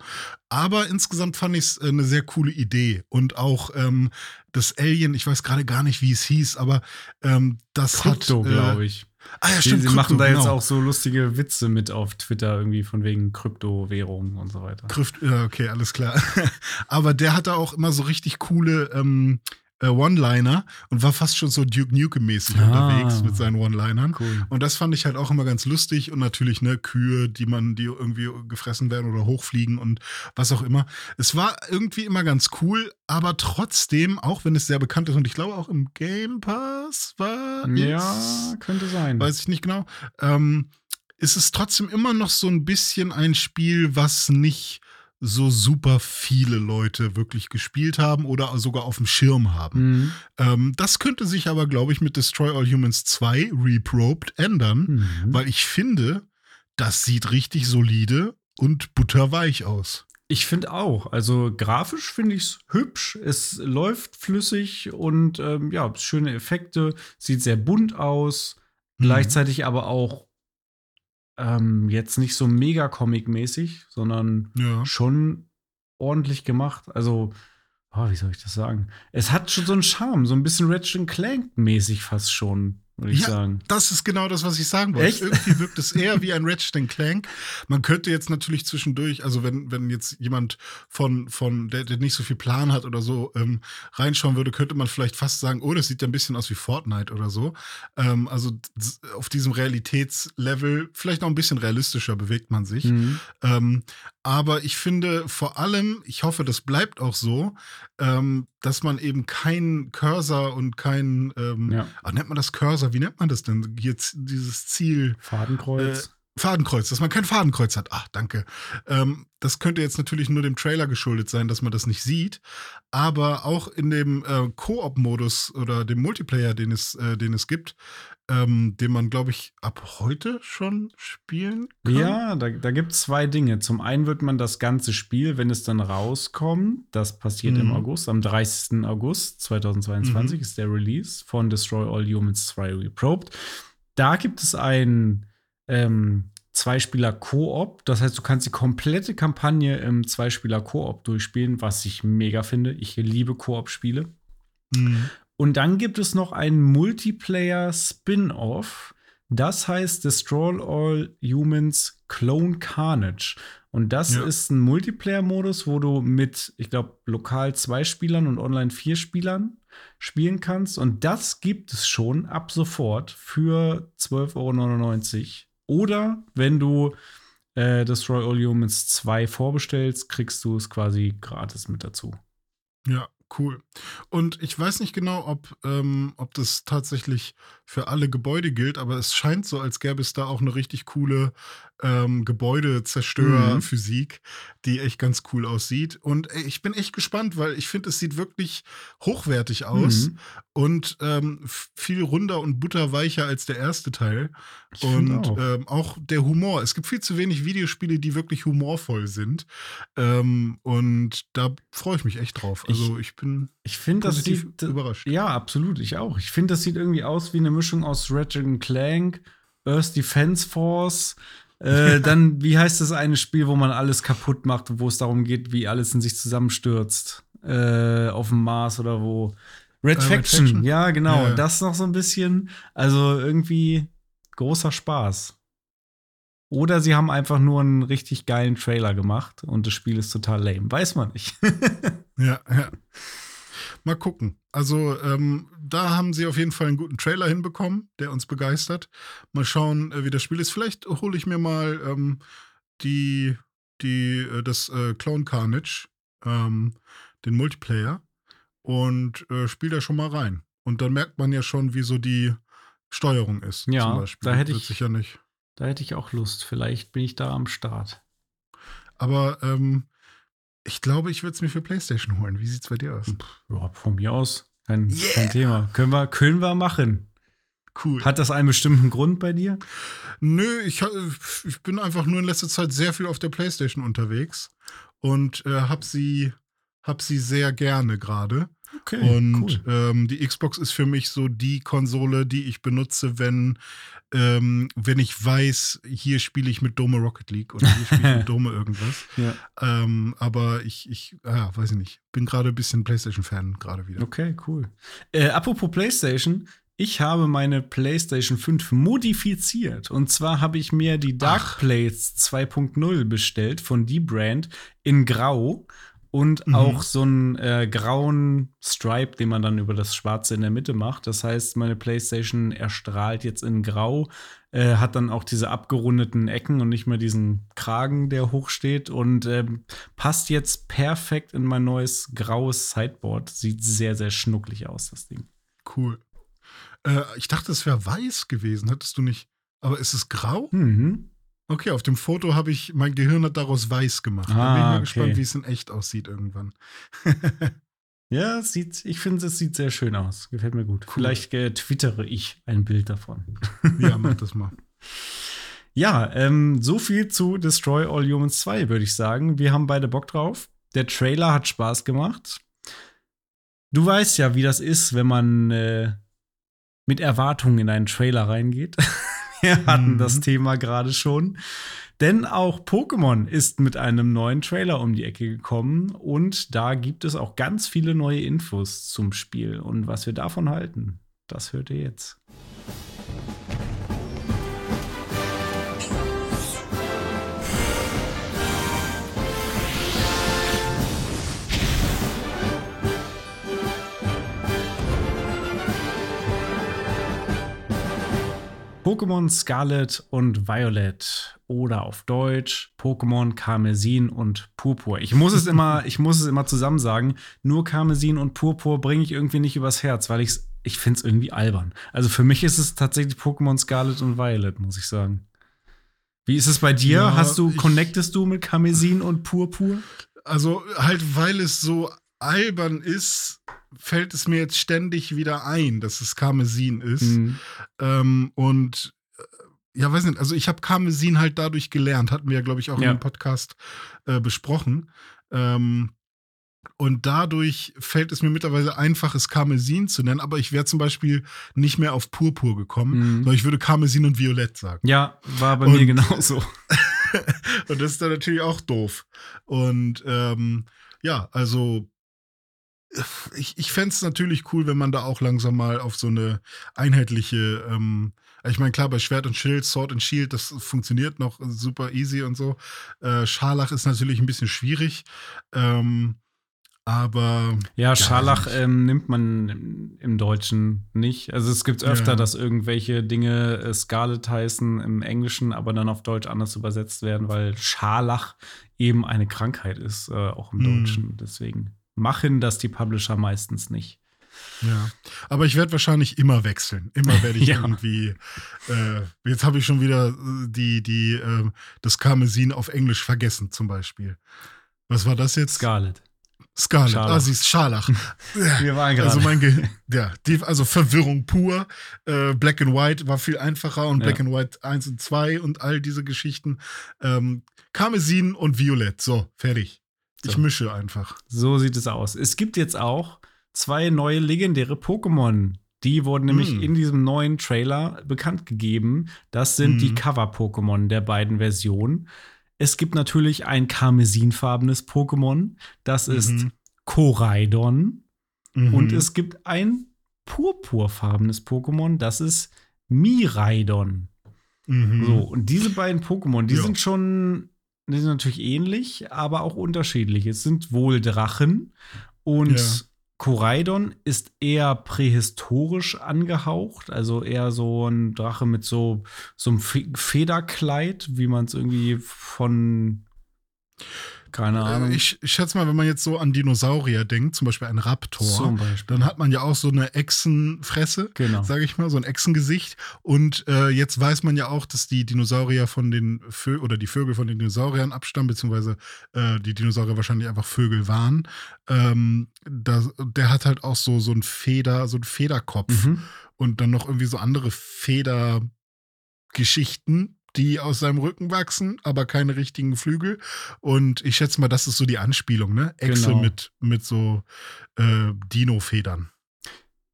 Aber insgesamt fand ich es äh, eine sehr coole Idee. Und auch ähm, das Alien, ich weiß gerade gar nicht, wie es hieß, aber ähm, das Krypto, hat. Äh, glaube ich. Ah ja, stimmt. sie Krypto, machen da jetzt genau. auch so lustige Witze mit auf Twitter, irgendwie von wegen Kryptowährungen und so weiter. Krypt, okay, alles klar. Aber der hatte auch immer so richtig coole ähm, äh, One-Liner und war fast schon so Duke Nukem-mäßig Ah. unterwegs mit seinen One-Linern. Cool. Und das fand ich halt auch immer ganz lustig und natürlich, ne, Kühe, die man, die irgendwie gefressen werden oder hochfliegen und was auch immer. Es war irgendwie immer ganz cool, aber trotzdem, auch wenn es sehr bekannt ist und ich glaube auch im Game Pass war Ja, könnte sein. weiß ich nicht genau, ähm, ist es trotzdem immer noch so ein bisschen ein Spiel, was nicht so super viele Leute wirklich gespielt haben oder sogar auf dem Schirm haben. Mhm. Ähm, das könnte sich aber, glaube ich, mit Destroy All Humans 2 Reprobed ändern, Mhm. weil ich finde, das sieht richtig solide und butterweich aus. Ich finde auch. Also grafisch finde ich es hübsch. Es läuft flüssig und ähm, ja, schöne Effekte. Sieht sehr bunt aus. Mhm. Gleichzeitig aber auch ähm, jetzt nicht so mega Comic-mäßig, sondern Ja. schon ordentlich gemacht. Also, oh, wie soll ich das sagen? Es hat schon so einen Charme, so ein bisschen Ratchet Clank-mäßig fast schon, würde ich Ja, sagen. Das ist genau das, was ich sagen wollte. Echt? Irgendwie wirkt es eher wie ein Ratchet Clank. Man könnte jetzt natürlich zwischendurch, also wenn, wenn jetzt jemand von, von der, der nicht so viel Plan hat oder so, ähm, reinschauen würde, könnte man vielleicht fast sagen, oh, das sieht ja ein bisschen aus wie Fortnite oder so. Ähm, also auf diesem Realitätslevel, vielleicht noch ein bisschen realistischer bewegt man sich. Mhm. Ähm, aber ich finde vor allem, ich hoffe, das bleibt auch so, ähm, dass man eben keinen Cursor und keinen, ähm, Ja. ah, nennt man das Cursor? Wie nennt man das denn? Jetzt dieses Ziel. Fadenkreuz. Fadenkreuz, dass man kein Fadenkreuz hat. Ach, danke. Ähm, das könnte jetzt natürlich nur dem Trailer geschuldet sein, dass man das nicht sieht. Aber auch in dem äh, Koop-Modus oder dem Multiplayer, den es, äh, den es gibt, ähm, den man, glaube ich, ab heute schon spielen kann. Ja, da, da gibt es zwei Dinge. Zum einen wird man das ganze Spiel, wenn es dann rauskommt, das passiert im Mhm. August, am 30. August 2022 Mhm. ist der Release von Destroy All Humans 2 Reprobed. Da gibt es ein ähm, Zweispieler-Koop. Das heißt, du kannst die komplette Kampagne im Zweispieler-Koop durchspielen, was ich mega finde. Ich liebe Koop-Spiele. Mhm. Und dann gibt es noch einen Multiplayer-Spin-Off. Das heißt Destroy All Humans Clone Carnage. Und das Ja. ist ein Multiplayer-Modus, wo du mit, ich glaube, lokal zwei Spielern und online vier Spielern spielen kannst. Und das gibt es schon ab sofort für 12,99 Euro. Oder wenn du äh, Destroy All Humans 2 vorbestellst, kriegst du es quasi gratis mit dazu. Ja, cool. Und ich weiß nicht genau, ob, ähm, ob das tatsächlich für alle Gebäude gilt, aber es scheint so, als gäbe es da auch eine richtig coole ähm, Gebäudezerstörerphysik, die echt ganz cool aussieht. Und ich bin echt gespannt, weil ich finde, es sieht wirklich hochwertig aus Mhm. und ähm, viel runder und butterweicher als der erste Teil. Ich Und auch. ähm, auch der Humor. Es gibt viel zu wenig Videospiele, die wirklich humorvoll sind. Ähm, und da freue ich mich echt drauf. Also ich bin Ich finde, das sieht überrascht. Ja, absolut. Ich auch. Ich finde, das sieht irgendwie aus wie eine Mischung aus Ratchet Clank, Earth Defense Force. Äh, dann, wie heißt das eine Spiel, wo man alles kaputt macht, wo es darum geht, wie alles in sich zusammenstürzt? Äh, auf dem Mars oder wo? Red Äh, Red Faction. Faction? Ja, genau. Ja. Das noch so ein bisschen. Also irgendwie großer Spaß. Oder sie haben einfach nur einen richtig geilen Trailer gemacht und das Spiel ist total lame. Weiß man nicht. Ja, ja. Mal gucken. Also, ähm, da haben sie auf jeden Fall einen guten Trailer hinbekommen, der uns begeistert. Mal schauen, äh, wie das Spiel ist. Vielleicht hole ich mir mal ähm, die, die, äh, das äh, Clone Carnage, ähm, den Multiplayer, und äh, spiele da schon mal rein. Und dann merkt man ja schon, wie so die Steuerung ist. Ja, zum Beispiel. da hätte ich- sicher nicht. Da hätte ich auch Lust. Vielleicht bin ich da am Start. Aber ähm, ich glaube, ich würde es mir für PlayStation holen. Wie sieht's bei dir aus? Ja, von mir aus Kein, Yeah. kein Thema. Können wir, können wir machen. Cool. Hat das einen bestimmten Grund bei dir? Nö, ich, ich bin einfach nur in letzter Zeit sehr viel auf der Playstation unterwegs und äh, hab sie, hab sie sehr gerne gerade. Okay, Und ähm, die Xbox ist für mich so die Konsole, die ich benutze, wenn, ähm, wenn ich weiß, hier spiele ich mit Dome Rocket League oder hier spiele ich mit Dome irgendwas. Ja. Ähm, aber ich, ich, ja, weiß ich nicht. Bin gerade ein bisschen PlayStation-Fan gerade wieder. Okay, cool. Äh, apropos PlayStation, ich habe meine PlayStation 5 modifiziert. Und zwar habe ich mir die Dark. Plates 2.0 bestellt von die Brand in Grau und Mhm. auch so einen äh, grauen Stripe, den man dann über das Schwarze in der Mitte macht. Das heißt, meine PlayStation erstrahlt jetzt in Grau, äh, hat dann auch diese abgerundeten Ecken und nicht mehr diesen Kragen, der hochsteht und ähm, passt jetzt perfekt in mein neues graues Sideboard. Sieht sehr, sehr schnucklig aus, das Ding. Cool. Äh, ich dachte, es wäre weiß gewesen. Hattest du nicht? Aber ist es grau? Mhm. Okay, auf dem Foto habe ich, mein Gehirn hat daraus weiß gemacht. da bin ich Ah, mal okay. gespannt, wie es in echt aussieht irgendwann. Ja, sieht, ich finde, es sieht sehr schön aus. Gefällt mir gut. Cool. Vielleicht äh, twittere ich ein Bild davon. ja, mach das mal. Ja, ähm, so viel zu Destroy All Humans 2, würde ich sagen. Wir haben beide Bock drauf. Der Trailer hat Spaß gemacht. Du weißt ja, wie das ist, wenn man äh, mit Erwartungen in einen Trailer reingeht. Wir hatten Mhm. das Thema gerade schon. Denn auch Pokémon ist mit einem neuen Trailer um die Ecke gekommen und da gibt es auch ganz viele neue Infos zum Spiel. Und was wir davon halten, das hört ihr jetzt. Pokémon Scarlet und Violet oder auf Deutsch Pokémon Karmesin und Purpur. Ich muss es immer, ich muss es immer zusammen sagen. Nur Karmesin und Purpur bringe ich irgendwie nicht übers Herz, weil ich's, ich finde es irgendwie albern. Also für mich ist es tatsächlich Pokémon Scarlet und Violet, muss ich sagen. Wie ist es bei dir? Ja, Hast du, ich- connectest du mit Karmesin und Purpur? Also halt, weil es so albern ist, fällt es mir jetzt ständig wieder ein, dass es Karmesin ist. Hm. Ähm, und äh, ja, weiß nicht, also ich habe Karmesin halt dadurch gelernt, hatten wir ja, glaube ich, auch Ja. dem Podcast äh, besprochen. Ähm, und dadurch fällt es mir mittlerweile einfach, es Karmesin zu nennen, aber ich wäre zum Beispiel nicht mehr auf Purpur gekommen, Mhm. sondern ich würde Karmesin und Violett sagen. Ja, war bei Und- mir genauso. Und das ist dann natürlich auch doof. Und ähm, ja, also ich, ich fände es natürlich cool, wenn man da auch langsam mal auf so eine einheitliche, ähm, ich meine, klar, bei Schwert und Schild, Sword and Shield, das funktioniert noch super easy und so. Äh, Scharlach ist natürlich ein bisschen schwierig. Ähm, aber Ja, Scharlach ähm, nimmt man im, Deutschen nicht. Also es gibt öfter, Ja. dass irgendwelche Dinge äh, Scarlet heißen im Englischen, aber dann auf Deutsch anders übersetzt werden, weil Scharlach eben eine Krankheit ist, äh, auch im Hm. Deutschen. Deswegen machen das die Publisher meistens nicht. Ja, aber ich werde wahrscheinlich immer wechseln. Immer werde ich Ja. irgendwie. Äh, jetzt habe ich schon wieder äh, die, die, äh, das Karmesin auf Englisch vergessen, zum Beispiel. Was war das jetzt? Scarlet. Scarlet. Scharlach. Ah, sie ist Scharlach. Wir waren gerade. also mein Ge ja, die, also Verwirrung pur. Äh, Black and White war viel einfacher und Ja. Black and White 1 und 2 und all diese Geschichten. Ähm, Karmesin und Violett. So, fertig. Ich So. mische einfach. So sieht es aus. Es gibt jetzt auch zwei neue legendäre Pokémon. Die wurden nämlich Mm. in diesem neuen Trailer bekannt gegeben. Das sind Mm. die Cover-Pokémon der beiden Versionen. Es gibt natürlich ein karmesinfarbenes Pokémon. Das ist Mhm. Koraidon. Mhm. Und es gibt ein purpurfarbenes Pokémon. Das ist Miraidon. Mhm. So, und diese beiden Pokémon, die Ja. sind schon, die sind natürlich ähnlich, aber auch unterschiedlich. Es sind wohl Drachen und Ja. Koraidon ist eher prähistorisch angehaucht, also eher so ein Drache mit so, so einem Fe Federkleid, wie man es irgendwie von Keine Ahnung. Äh, Ich, ich schätze mal, wenn man jetzt so an Dinosaurier denkt, zum Beispiel ein Raptor, Beispiel. dann hat man ja auch so eine Echsenfresse, Genau. sage ich mal, so ein Echsengesicht. Und äh, jetzt weiß man ja auch, dass die Dinosaurier von den Vö oder die Vögel von den Dinosauriern abstammen, beziehungsweise äh, die Dinosaurier wahrscheinlich einfach Vögel waren. Ähm, da, der hat halt auch so, so ein Feder, so ein Federkopf Mhm. und dann noch irgendwie so andere Federgeschichten, die aus seinem Rücken wachsen, aber keine richtigen Flügel. Und ich schätze mal, das ist so die Anspielung, ne? Echse Genau. mit, mit so äh, Dino-Federn.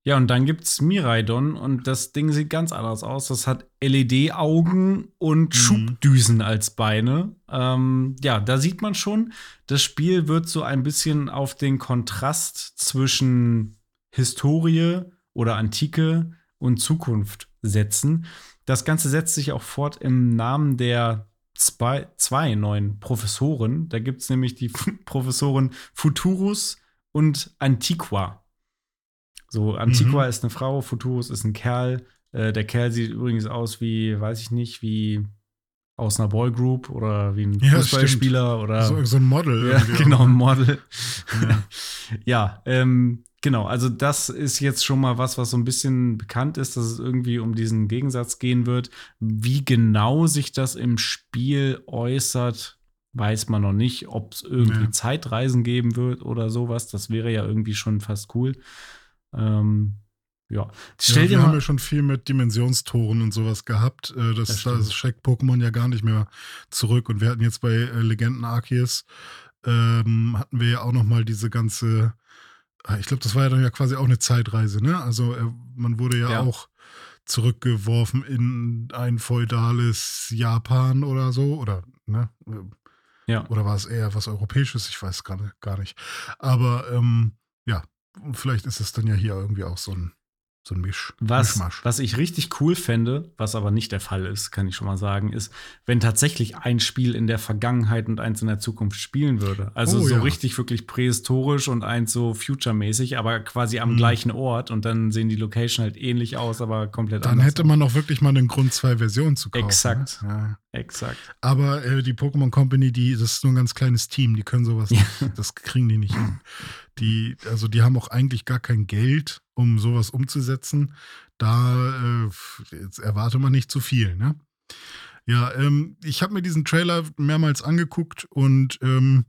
Ja, und dann gibt's Miraidon und das Ding sieht ganz anders aus. Das hat LED-Augen und Schubdüsen als Beine. Ähm, ja, da sieht man schon, das Spiel wird so ein bisschen auf den Kontrast zwischen Historie oder Antike und Zukunft setzen. Das Ganze setzt sich auch fort im Namen der zwei, zwei neuen Professoren. Da gibt's nämlich die Professoren Futurus und Antiqua. So, Antiqua ist eine Frau, Futurus ist ein Kerl. Äh, der Kerl sieht übrigens aus wie, weiß ich nicht, wie aus einer Boygroup oder wie ein Ja, Fußballspieler oder So, so ein Model. ja, genau, ein Model. Ja. ja, ähm, genau. Also, das ist jetzt schon mal was, was so ein bisschen bekannt ist, dass es irgendwie um diesen Gegensatz gehen wird. Wie genau sich das im Spiel äußert, weiß man noch nicht. Ob es irgendwie Ja. Zeitreisen geben wird oder sowas. Das wäre ja irgendwie schon fast cool. Ähm, ja. Stell ja, wir haben mal. ja schon viel mit Dimensionstoren und sowas gehabt. Äh, Das, Das da schreckt Pokémon ja gar nicht mehr zurück. Und wir hatten jetzt bei äh, Legenden Arceus, ähm, hatten wir ja auch noch mal diese ganze, ah, ich glaube, das war ja dann ja quasi auch eine Zeitreise, ne? Also äh, man wurde ja, Ja. auch zurückgeworfen in ein feudales Japan oder so, oder, ne? Ja. Oder war es eher was Europäisches? Ich weiß gerade gar nicht. Aber ähm, ja, vielleicht ist es dann ja hier irgendwie auch so ein, so ein Misch. Was, Mischmasch. was ich richtig cool fände, was aber nicht der Fall ist, kann ich schon mal sagen, ist, wenn tatsächlich ein Spiel in der Vergangenheit und eins in der Zukunft spielen würde. Also Oh, so ja. richtig wirklich prähistorisch und eins so future-mäßig, aber quasi am Mhm. gleichen Ort und dann sehen die Location halt ähnlich aus, aber komplett Dann anders. hätte man auch wirklich mal einen Grund, zwei Versionen zu kaufen. Exakt. Ne? Ja. Exakt. Aber äh, die Pokémon Company, die, das ist nur ein ganz kleines Team, die können sowas Ja. nicht, das kriegen die nicht hin. Die, also die haben auch eigentlich gar kein Geld, um sowas umzusetzen. Da äh, erwarte man nicht zu viel, ne? Ja, ähm, ich habe mir diesen Trailer mehrmals angeguckt und ähm,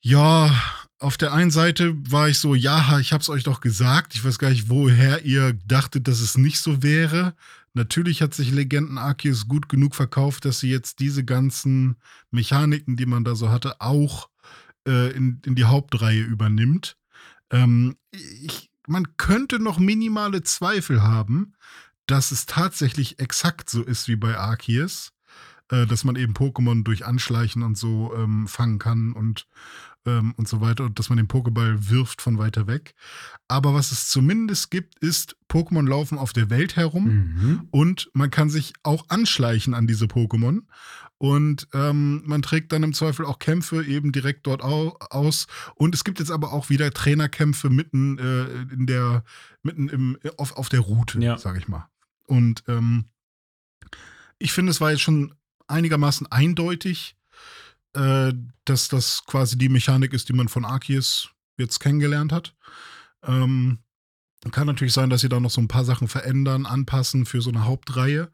ja, auf der einen Seite war ich so, ja, ich habe es euch doch gesagt. Ich weiß gar nicht, woher ihr dachtet, dass es nicht so wäre. Natürlich hat sich Legenden Arceus gut genug verkauft, dass sie jetzt diese ganzen Mechaniken, die man da so hatte, auch äh, in, in die Hauptreihe übernimmt. Ähm, ich, man könnte noch minimale Zweifel haben, dass es tatsächlich exakt so ist wie bei Arceus, äh, dass man eben Pokémon durch Anschleichen und so ähm, fangen kann und, ähm, und so weiter und dass man den Pokéball wirft von weiter weg. Aber was es zumindest gibt, ist, Pokémon laufen auf der Welt herum. Mhm. Und man kann sich auch anschleichen an diese Pokémon. Und ähm, man trägt dann im Zweifel auch Kämpfe eben direkt dort au aus. Und es gibt jetzt aber auch wieder Trainerkämpfe mitten äh, in der, mitten im, auf, auf der Route, Ja. sag ich mal. Und ähm, ich finde, es war jetzt schon einigermaßen eindeutig, äh, dass das quasi die Mechanik ist, die man von Arceus jetzt kennengelernt hat. Ähm, kann natürlich sein, dass sie da noch so ein paar Sachen verändern, anpassen für so eine Hauptreihe.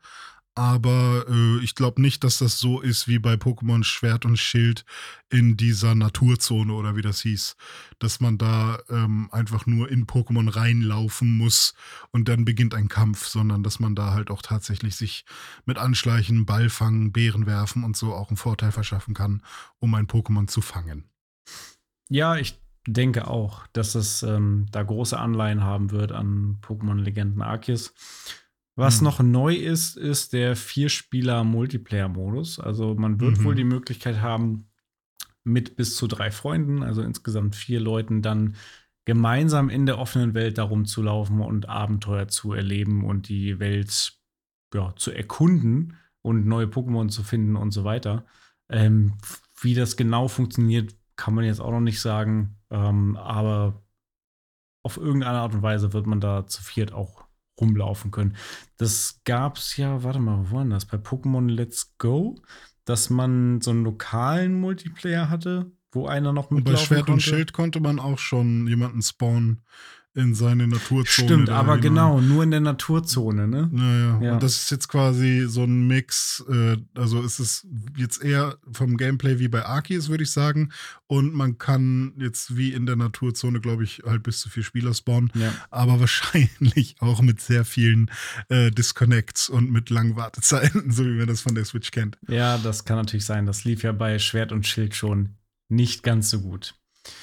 Aber äh, ich glaube nicht, dass das so ist wie bei Pokémon Schwert und Schild in dieser Naturzone oder wie das hieß. Dass man da ähm, einfach nur in Pokémon reinlaufen muss und dann beginnt ein Kampf, sondern dass man da halt auch tatsächlich sich mit Anschleichen, Ball fangen, Beeren werfen und so auch einen Vorteil verschaffen kann, um ein Pokémon zu fangen. Ja, ich denke auch, dass es ähm, da große Anleihen haben wird an Pokémon Legenden Arceus. Was Mhm. noch neu ist, ist der Vierspieler-Multiplayer-Modus. Also man wird Mhm. wohl die Möglichkeit haben, mit bis zu drei Freunden, also insgesamt vier Leuten, dann gemeinsam in der offenen Welt darum zu laufen und Abenteuer zu erleben und die Welt ja, zu erkunden und neue Pokémon zu finden und so weiter. Ähm, wie das genau funktioniert, kann man jetzt auch noch nicht sagen. Ähm, aber auf irgendeine Art und Weise wird man da zu viert auch rumlaufen können. Das gab's ja, warte mal, wo war denn das? Bei Pokémon Let's Go. dass man so einen lokalen Multiplayer hatte, wo einer noch Und bei mitlaufen Schwert und konnte. Schild konnte man auch schon jemanden spawnen in seine Naturzone. Stimmt, aber hinein. genau, nur in der Naturzone, ne? Naja, Ja. und das ist jetzt quasi so ein Mix, äh, also es ist jetzt eher vom Gameplay wie bei Arkis, würde ich sagen. Und man kann jetzt wie in der Naturzone, glaube ich, halt bis zu vier Spieler spawnen, Ja. aber wahrscheinlich auch mit sehr vielen äh, Disconnects und mit langen Wartezeiten, so wie man das von der Switch kennt. Ja, das kann natürlich sein. Das lief ja bei Schwert und Schild schon nicht ganz so gut.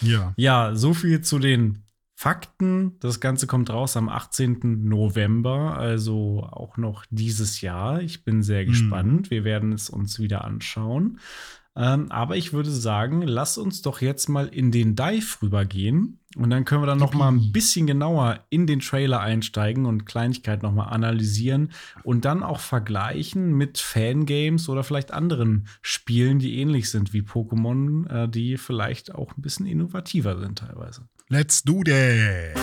Ja. Ja, so viel zu den Fakten. Das Ganze kommt raus am 18. November, also auch noch dieses Jahr. Ich bin sehr Mhm. gespannt. Wir werden es uns wieder anschauen. Ähm, aber ich würde sagen, lass uns doch jetzt mal in den Dive rübergehen und dann können wir dann noch mal ein bisschen genauer in den Trailer einsteigen und Kleinigkeiten noch mal analysieren und dann auch vergleichen mit Fangames oder vielleicht anderen Spielen, die ähnlich sind wie Pokémon, äh, die vielleicht auch ein bisschen innovativer sind teilweise. Let's do that!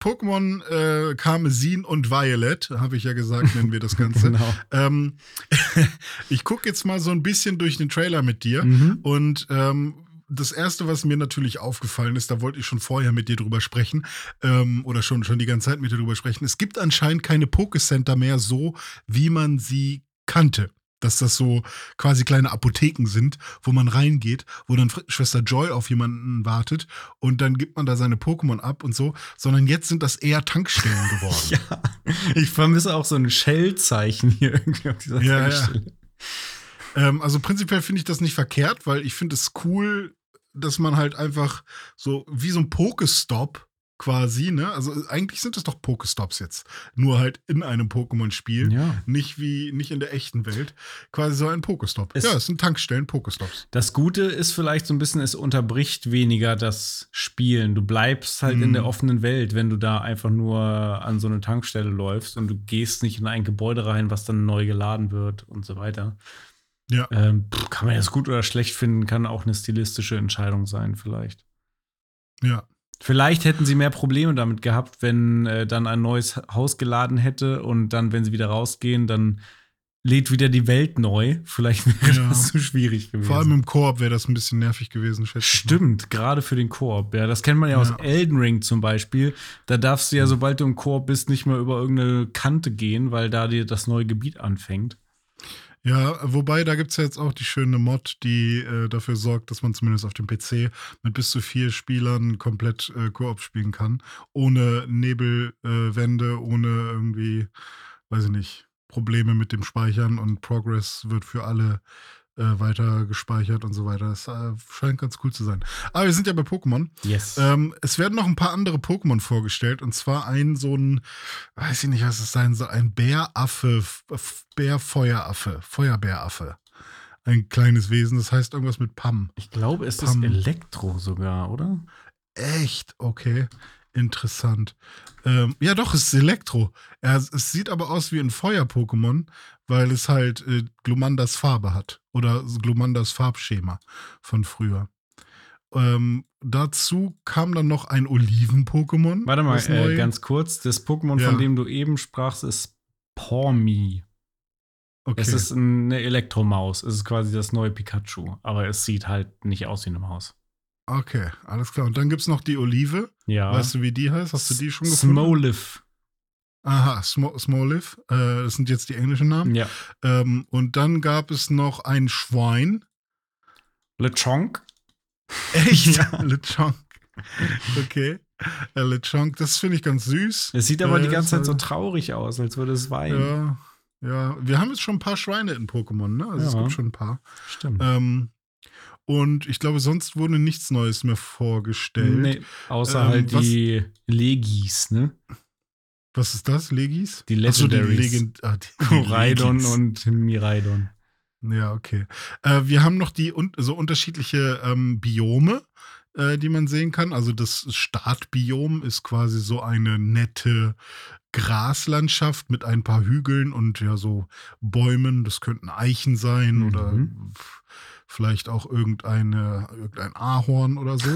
Pokémon äh, Karmesin und Violet, habe ich ja gesagt, nennen wir das Ganze. Genau. ähm, ich gucke jetzt mal so ein bisschen durch den Trailer mit dir. Mhm. Und ähm, das erste, was mir natürlich aufgefallen ist, da wollte ich schon vorher mit dir drüber sprechen, ähm, oder schon, schon die ganze Zeit mit dir drüber sprechen. Es gibt anscheinend keine Pokécenter mehr so, wie man sie kannte. Dass das so quasi kleine Apotheken sind, wo man reingeht, wo dann Schwester Joy auf jemanden wartet und dann gibt man da seine Pokémon ab und so, sondern jetzt sind das eher Tankstellen geworden. Ja, ich vermisse auch so ein Shell-Zeichen hier irgendwie auf dieser Ja, ja. Tankstelle. Ähm, also prinzipiell finde ich das nicht verkehrt, weil ich finde es cool, dass man halt einfach so wie so ein Pokestop quasi, ne? Also eigentlich sind es doch Pokestops jetzt. Nur halt in einem Pokémon-Spiel. Ja. Nicht wie, nicht in der echten Welt. Quasi so ein Pokestop. Es- ja, es sind Tankstellen, Pokestops. Das Gute ist vielleicht so ein bisschen, es unterbricht weniger das Spielen. Du bleibst halt in Mhm. der offenen Welt, wenn du da einfach nur an so eine Tankstelle läufst und du gehst nicht in ein Gebäude rein, was dann neu geladen wird und so weiter. Ja. Ähm, kann man jetzt gut oder schlecht finden, kann auch eine stilistische Entscheidung sein, vielleicht. Ja. Vielleicht hätten sie mehr Probleme damit gehabt, wenn äh, dann ein neues Haus geladen hätte und dann, wenn sie wieder rausgehen, dann lädt wieder die Welt neu. Vielleicht wäre Ja. das zu schwierig gewesen. Vor allem im Koop wäre das ein bisschen nervig gewesen, schätze. Stimmt, gerade für den Koop. Ja, das kennt man ja, aus Ja. Elden Ring zum Beispiel. Da darfst du ja, sobald du im Koop bist, nicht mehr über irgendeine Kante gehen, weil da dir das neue Gebiet anfängt. Ja, wobei da gibt es ja jetzt auch die schöne Mod, die äh, dafür sorgt, dass man zumindest auf dem PC mit bis zu vier Spielern komplett äh, Koop spielen kann. Ohne Nebelwände, äh, ohne irgendwie, weiß ich nicht, Probleme mit dem Speichern und Progress wird für alle äh, weiter gespeichert und so weiter. Das äh, scheint ganz cool zu sein. Aber wir sind ja bei Pokémon. Yes. Ähm, es werden noch ein paar andere Pokémon vorgestellt und zwar ein so ein, weiß ich nicht, was es sein soll, ein Bäraffe, Bärfeueraffe, Feuerbäraffe. Ein kleines Wesen, das heißt irgendwas mit Pam. ich glaube, es ist Pam. Elektro sogar, oder? Echt? Okay. Interessant. Ähm, ja, doch, es ist Elektro. Er, es sieht aber aus wie ein Feuer-Pokémon, weil es halt äh, Glumandas Farbe hat. Oder Glumandas Farbschema von früher. Ähm, dazu kam dann noch ein Oliven-Pokémon. Warte mal, äh, ganz kurz. Das Pokémon, Ja. von dem du eben sprachst, ist Pawmi. okay. Es ist eine Elektromaus. Es ist quasi das neue Pikachu. Aber es sieht halt nicht aus wie eine Maus. Okay, alles klar. Und dann gibt es noch die Olive. Ja. Weißt du, wie die heißt? Hast du die schon gefunden? Smoliv. Aha, Smo Smoliv. Äh, das sind jetzt die englischen Namen. Ja. Ähm, und dann gab es noch ein Schwein. Lechonk. Echt? Ja. Lechonk. Okay. Äh, Lechonk, das finde ich ganz süß. Es sieht aber Äh, die ganze Zeit so traurig aus, als würde es weinen. Ja, ja. Wir haben jetzt schon ein paar Schweine in Pokémon, ne? Also es Ja. gibt schon ein paar. Stimmt. Ähm, und ich glaube, sonst wurde nichts Neues mehr vorgestellt. Nee, außer Ähm, halt die Legis, ne? Was ist das? Legis? Die Ach so, Legendaries. Legend ah, die, die Koraidon und Miraidon. Ja, okay. Äh, wir haben noch die un so unterschiedliche ähm, Biome, äh, die man sehen kann. Also das Startbiom ist quasi so eine nette Graslandschaft mit ein paar Hügeln und ja so Bäumen. Das könnten Eichen sein Mhm. oder vielleicht auch irgendeine, irgendein Ahorn oder so.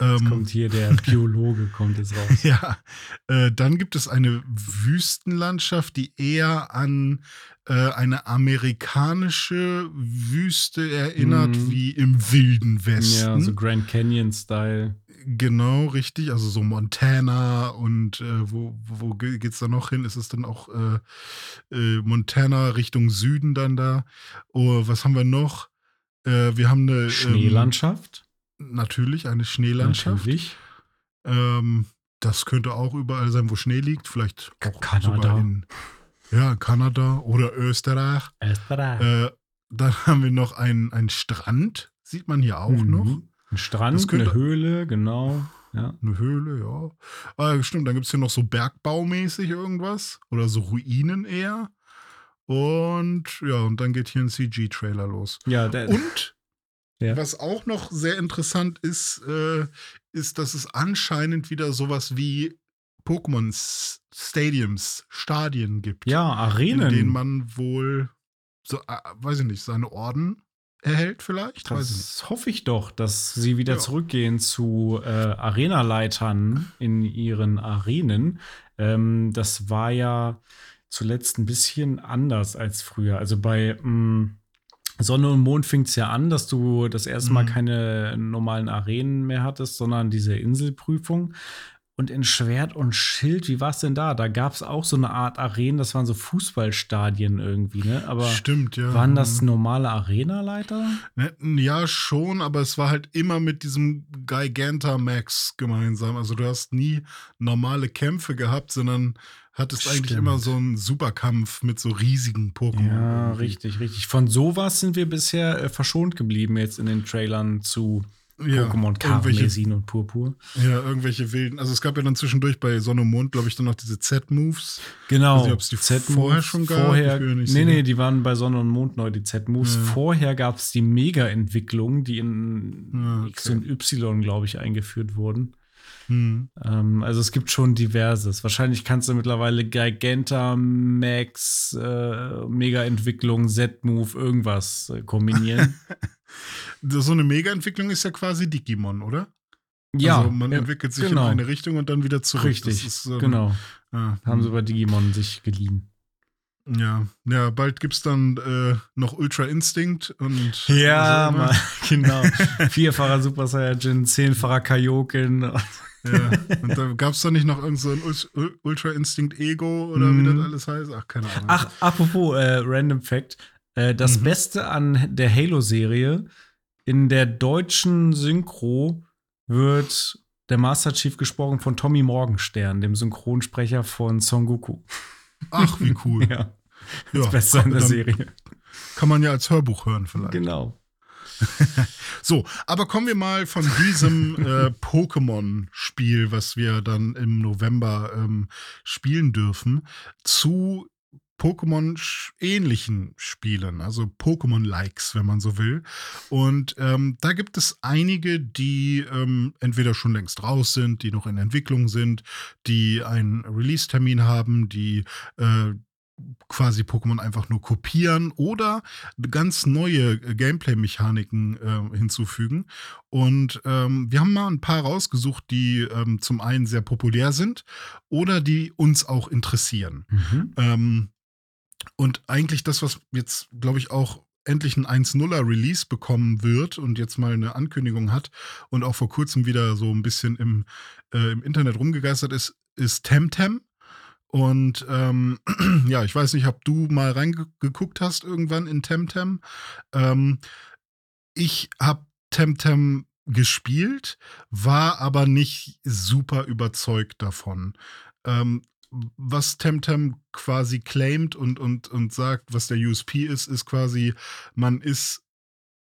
Jetzt Ähm, kommt hier der Biologe, kommt jetzt raus. ja, äh, dann gibt es eine Wüstenlandschaft, die eher an äh, eine amerikanische Wüste erinnert, Mhm. wie im Wilden Westen. Ja, so Grand Canyon-Style. Genau, richtig. Also so Montana und äh, wo, wo geht's da noch hin? Ist es dann auch äh, äh, Montana Richtung Süden dann da? Oh, was haben wir noch? Äh, wir haben eine Schneelandschaft. Ähm, natürlich eine Schneelandschaft. Natürlich. Ähm, das könnte auch überall sein, wo Schnee liegt. Vielleicht auch Kanada. sogar in ja, Kanada oder Österreich. Äh, dann haben wir noch einen, einen Strand, sieht man hier auch Mhm. noch. Ein Strand, könnte- eine Höhle, genau. Ja. Eine Höhle, ja. Ah, stimmt, dann gibt es hier noch so bergbaumäßig irgendwas. Oder so Ruinen eher. Und ja, und dann geht hier ein CG-Trailer los. Ja, der, Und Ja. was auch noch sehr interessant ist, äh, ist, dass es anscheinend wieder sowas wie Pokémon Stadiums, Stadien gibt. ja, Arenen. In denen man wohl, so, äh, weiß ich nicht, seine Orden erhält vielleicht? Das hoffe ich doch, dass sie wieder Ja. zurückgehen zu äh, Arenaleitern in ihren Arenen. Ähm, das war ja zuletzt ein bisschen anders als früher. Also bei mh, Sonne und Mond fing es ja an, dass du das erste Mal Mhm. keine normalen Arenen mehr hattest, sondern diese Inselprüfung. Und in Schwert und Schild, wie war es denn da? Da gab es auch so eine Art Arenen, das waren so Fußballstadien irgendwie, ne? Aber Stimmt, ja. waren das normale Arenaleiter? Ne, Ja, schon, aber es war halt immer mit diesem Gigantamax gemeinsam. Also du hast nie normale Kämpfe gehabt, sondern hattest eigentlich Stimmt. immer so einen Superkampf mit so riesigen Pokémon. Ja, irgendwie. richtig, richtig. Von sowas sind wir bisher äh, verschont geblieben jetzt in den Trailern zu Ja, Pokémon Karmesin und Purpur. ja, irgendwelche wilden. Also es gab ja dann zwischendurch bei Sonne und Mond, glaube ich, dann noch diese Z-Moves. Genau. Weiß nicht, ob's die vorher schon gab? Vorher, nee, sicher. nee, die waren bei Sonne und Mond neu, die Z-Moves. Ja. Vorher gab es die Mega-Entwicklung, die in Ja, okay. X und Y, glaube ich, eingeführt wurden. Hm. Ähm, also es gibt schon diverses. Wahrscheinlich kannst du mittlerweile Gigantamax, äh, Mega-Entwicklung, Z-Move, irgendwas äh, kombinieren. So eine Mega-Entwicklung ist ja quasi Digimon, oder? ja, Also man entwickelt sich genau. in eine Richtung und dann wieder zurück. Richtig, ist, ähm, genau. Ja, Haben sie hm. bei Digimon sich geliehen. Ja, ja, bald gibt's dann äh, noch Ultra Instinct und Ja, so, ne? Genau. Vierfacher Super Saiyajin, zehnfacher Kaioken. Ja. Und da gab's da nicht noch irgend so ein Ul- Ultra Instinct Ego oder wie Mhm. das alles heißt? Ach, keine Ahnung. Ach, apropos äh, Random Fact. Äh, das Mhm. Beste an der Halo-Serie, in der deutschen Synchro wird der Master Chief gesprochen von Tommy Morgenstern, dem Synchronsprecher von Son Goku. Ach, wie cool. Ja, ja, das Beste an der Serie. Kann man ja als Hörbuch hören vielleicht. Genau. So, aber kommen wir mal von diesem äh, Pokémon-Spiel, was wir dann im November ähm, spielen dürfen, zu Pokémon-ähnlichen Spielen, also Pokémon-Likes, wenn man so will. Und ähm, da gibt es einige, die ähm, entweder schon längst raus sind, die noch in Entwicklung sind, die einen Release-Termin haben, die äh, quasi Pokémon einfach nur kopieren oder ganz neue äh, Gameplay-Mechaniken äh, hinzufügen. Und ähm, wir haben mal ein paar rausgesucht, die ähm, zum einen sehr populär sind oder die uns auch interessieren. Mhm. Ähm, und eigentlich das, was jetzt, glaube ich, auch endlich ein 1.0er Release bekommen wird und jetzt mal eine Ankündigung hat und auch vor kurzem wieder so ein bisschen im, äh, im Internet rumgegeistert ist, ist Temtem. Und ähm, ja, ich weiß nicht, ob du mal reingeguckt hast irgendwann in Temtem. Ähm, ich habe Temtem gespielt, war aber nicht super überzeugt davon. Ähm, was Temtem quasi claimt und, und, und sagt, was der USP ist, ist quasi, man ist,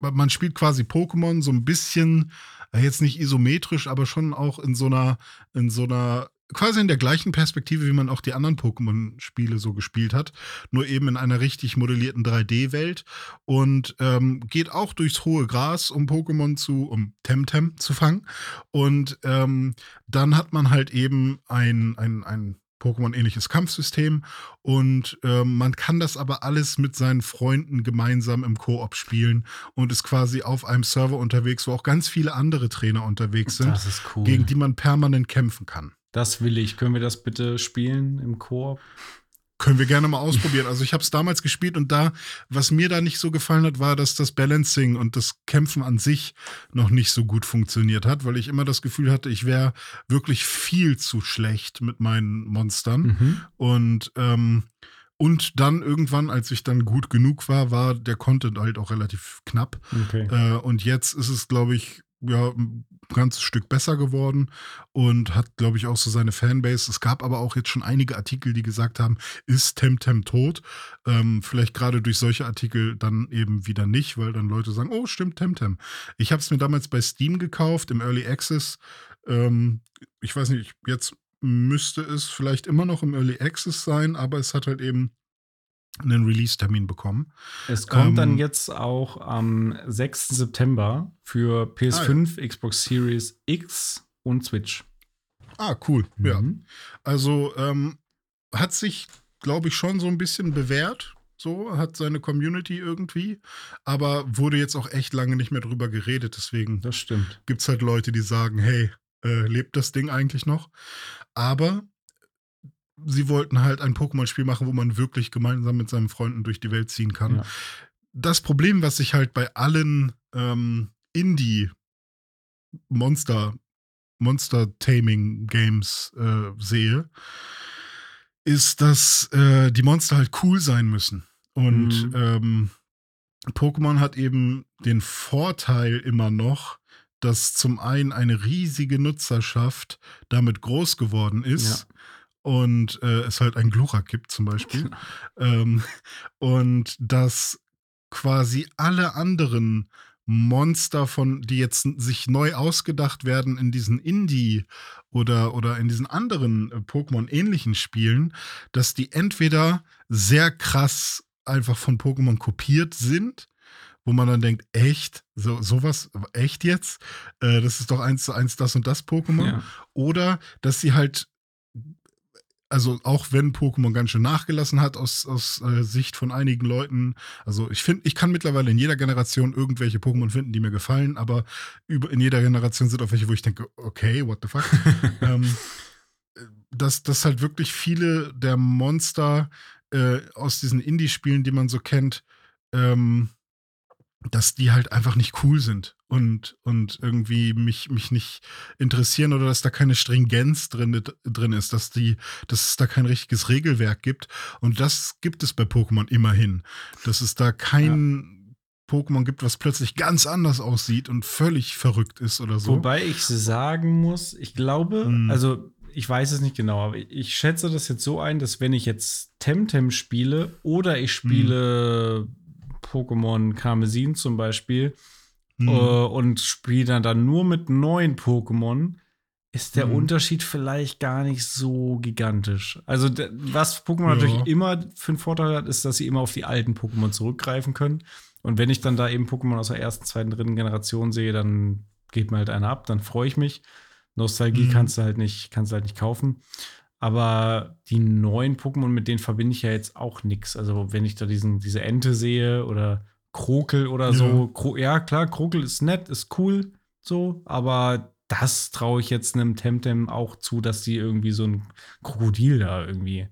man spielt quasi Pokémon so ein bisschen, äh, jetzt nicht isometrisch, aber schon auch in so einer, in so einer, quasi in der gleichen Perspektive, wie man auch die anderen Pokémon-Spiele so gespielt hat, nur eben in einer richtig modellierten 3D-Welt und ähm, geht auch durchs hohe Gras, um Pokémon zu, um Temtem zu fangen. Und ähm, dann hat man halt eben ein, ein, ein Pokémon-ähnliches Kampfsystem und ähm, man kann das aber alles mit seinen Freunden gemeinsam im Koop spielen und ist quasi auf einem Server unterwegs, wo auch ganz viele andere Trainer unterwegs sind, cool. gegen die man permanent kämpfen kann. Das will ich. Können wir das bitte spielen im Koop? Können wir gerne mal ausprobieren. Also ich habe es damals gespielt und da, was mir da nicht so gefallen hat, war, dass das Balancing und das Kämpfen an sich noch nicht so gut funktioniert hat, weil ich immer das Gefühl hatte, ich wäre wirklich viel zu schlecht mit meinen Monstern. Mhm. Und, ähm, und dann irgendwann, als ich dann gut genug war, war der Content halt auch relativ knapp. Okay. Äh, und jetzt ist es, glaube ich, ja, ein ganzes Stück besser geworden und hat, glaube ich, auch so seine Fanbase. Es gab aber auch jetzt schon einige Artikel, die gesagt haben, ist Temtem tot? Ähm, vielleicht gerade durch solche Artikel dann eben wieder nicht, weil dann Leute sagen, oh, stimmt, Temtem. Ich habe es mir damals bei Steam gekauft, im Early Access. Ähm, ich weiß nicht, jetzt müsste es vielleicht immer noch im Early Access sein, aber es hat halt eben einen Release-Termin bekommen. Es kommt Ähm, dann jetzt auch am 6. September für PS5, Xbox Series X und Switch. Ah, cool. Ja. Mhm. Also ähm, hat sich, glaube ich, schon so ein bisschen bewährt. So, hat seine Community irgendwie, aber wurde jetzt auch echt lange nicht mehr drüber geredet. Deswegen Das stimmt. gibt es halt Leute, die sagen, hey, äh, lebt das Ding eigentlich noch? Aber sie wollten halt ein Pokémon-Spiel machen, wo man wirklich gemeinsam mit seinen Freunden durch die Welt ziehen kann. Ja. Das Problem, was ich halt bei allen ähm, Indie-Monster, Monster-Taming-Games äh, sehe, ist, dass äh, die Monster halt cool sein müssen. Und Mhm. ähm, Pokémon hat eben den Vorteil immer noch, dass zum einen eine riesige Nutzerschaft damit groß geworden ist und äh, es halt ein Glurak gibt zum Beispiel. ähm, und dass quasi alle anderen Monster von, die jetzt sich neu ausgedacht werden in diesen Indie oder, oder in diesen anderen äh, Pokémon-ähnlichen Spielen, dass die entweder sehr krass einfach von Pokémon kopiert sind, wo man dann denkt, echt? So, sowas, echt jetzt? Äh, das ist doch eins zu eins das und das Pokémon. Ja. Oder dass sie halt, also auch wenn Pokémon ganz schön nachgelassen hat aus, aus äh, Sicht von einigen Leuten, also ich finde, ich kann mittlerweile in jeder Generation irgendwelche Pokémon finden, die mir gefallen, aber über, in jeder Generation sind auch welche, wo ich denke, okay, what the fuck? ähm, dass, dass halt wirklich viele der Monster äh, aus diesen Indie-Spielen, die man so kennt, ähm, dass die halt einfach nicht cool sind und, und irgendwie mich, mich nicht interessieren oder dass da keine Stringenz drin, drin ist, dass, die, dass es da kein richtiges Regelwerk gibt. Und das gibt es bei Pokémon immerhin. Dass es da kein Pokémon gibt, was plötzlich ganz anders aussieht und völlig verrückt ist oder so. Wobei ich sagen muss, ich glaube, Hm. also ich weiß es nicht genau, aber ich schätze das jetzt so ein, dass wenn ich jetzt Temtem spiele oder ich spiele Pokémon Karmesin zum Beispiel Hm. äh, und spiele dann, dann nur mit neuen Pokémon, ist der Mhm. Unterschied vielleicht gar nicht so gigantisch. Also was Pokémon Ja. natürlich immer für einen Vorteil hat, ist, dass sie immer auf die alten Pokémon zurückgreifen können. Und wenn ich dann da eben Pokémon aus der ersten, zweiten, dritten Generation sehe, dann geht mir halt einer ab, dann freue ich mich. Nostalgie Mhm. kannst du halt nicht, kannst du halt nicht kaufen. Aber die neuen Pokémon, mit denen verbinde ich ja jetzt auch nichts. Also wenn ich da diesen, diese Ente sehe oder Krokel oder so. Kro ja, klar, Krokel ist nett, ist cool, so, aber das traue ich jetzt einem Temtem auch zu, dass die irgendwie so ein Krokodil da irgendwie.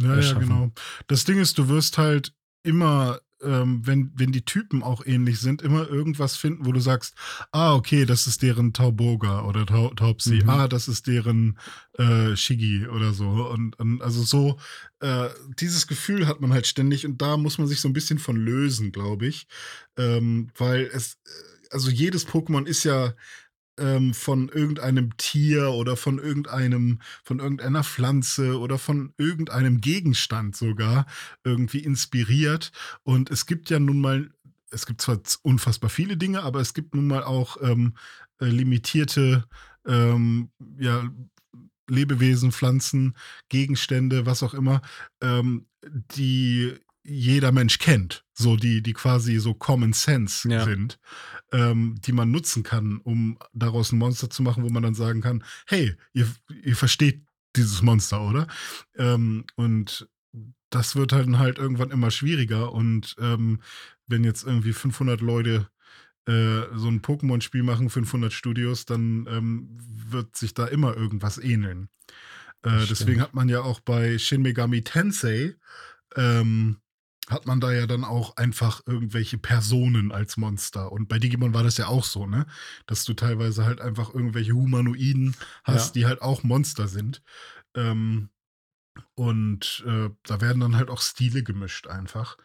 Ja, ja, erschaffen. genau. Das Ding ist, du wirst halt immer, ähm, wenn, wenn die Typen auch ähnlich sind, immer irgendwas finden, wo du sagst, ah, okay, das ist deren Tauboga oder Tau Taubsi, Mhm. ah, das ist deren äh, Shigi oder so. Und, und also so, äh, dieses Gefühl hat man halt ständig und da muss man sich so ein bisschen von lösen, glaube ich. Ähm, weil es, äh, also jedes Pokémon ist ja ähm, von irgendeinem Tier oder von irgendeinem, von irgendeiner Pflanze oder von irgendeinem Gegenstand sogar irgendwie inspiriert. Und es gibt ja nun mal, es gibt zwar unfassbar viele Dinge, aber es gibt nun mal auch ähm, äh, limitierte ähm, ja, Lebewesen, Pflanzen, Gegenstände, was auch immer, ähm, die jeder Mensch kennt, so die, die quasi so Common Sense Ja. sind, ähm, die man nutzen kann, um daraus ein Monster zu machen, wo man dann sagen kann, hey, ihr, ihr versteht dieses Monster, oder? Ähm, und das wird dann halt irgendwann immer schwieriger. Und ähm, wenn jetzt irgendwie 500 Leute äh, so ein Pokémon-Spiel machen, 500 Studios, dann ähm, wird sich da immer irgendwas ähneln. Äh, deswegen hat man ja auch bei Shin Megami Tensei ähm, hat man da ja dann auch einfach irgendwelche Personen als Monster. Und bei Digimon war das ja auch so, ne? Dass du teilweise halt einfach irgendwelche Humanoiden hast, ja. die halt auch Monster sind. Ähm, und äh, da werden dann halt auch Stile gemischt einfach.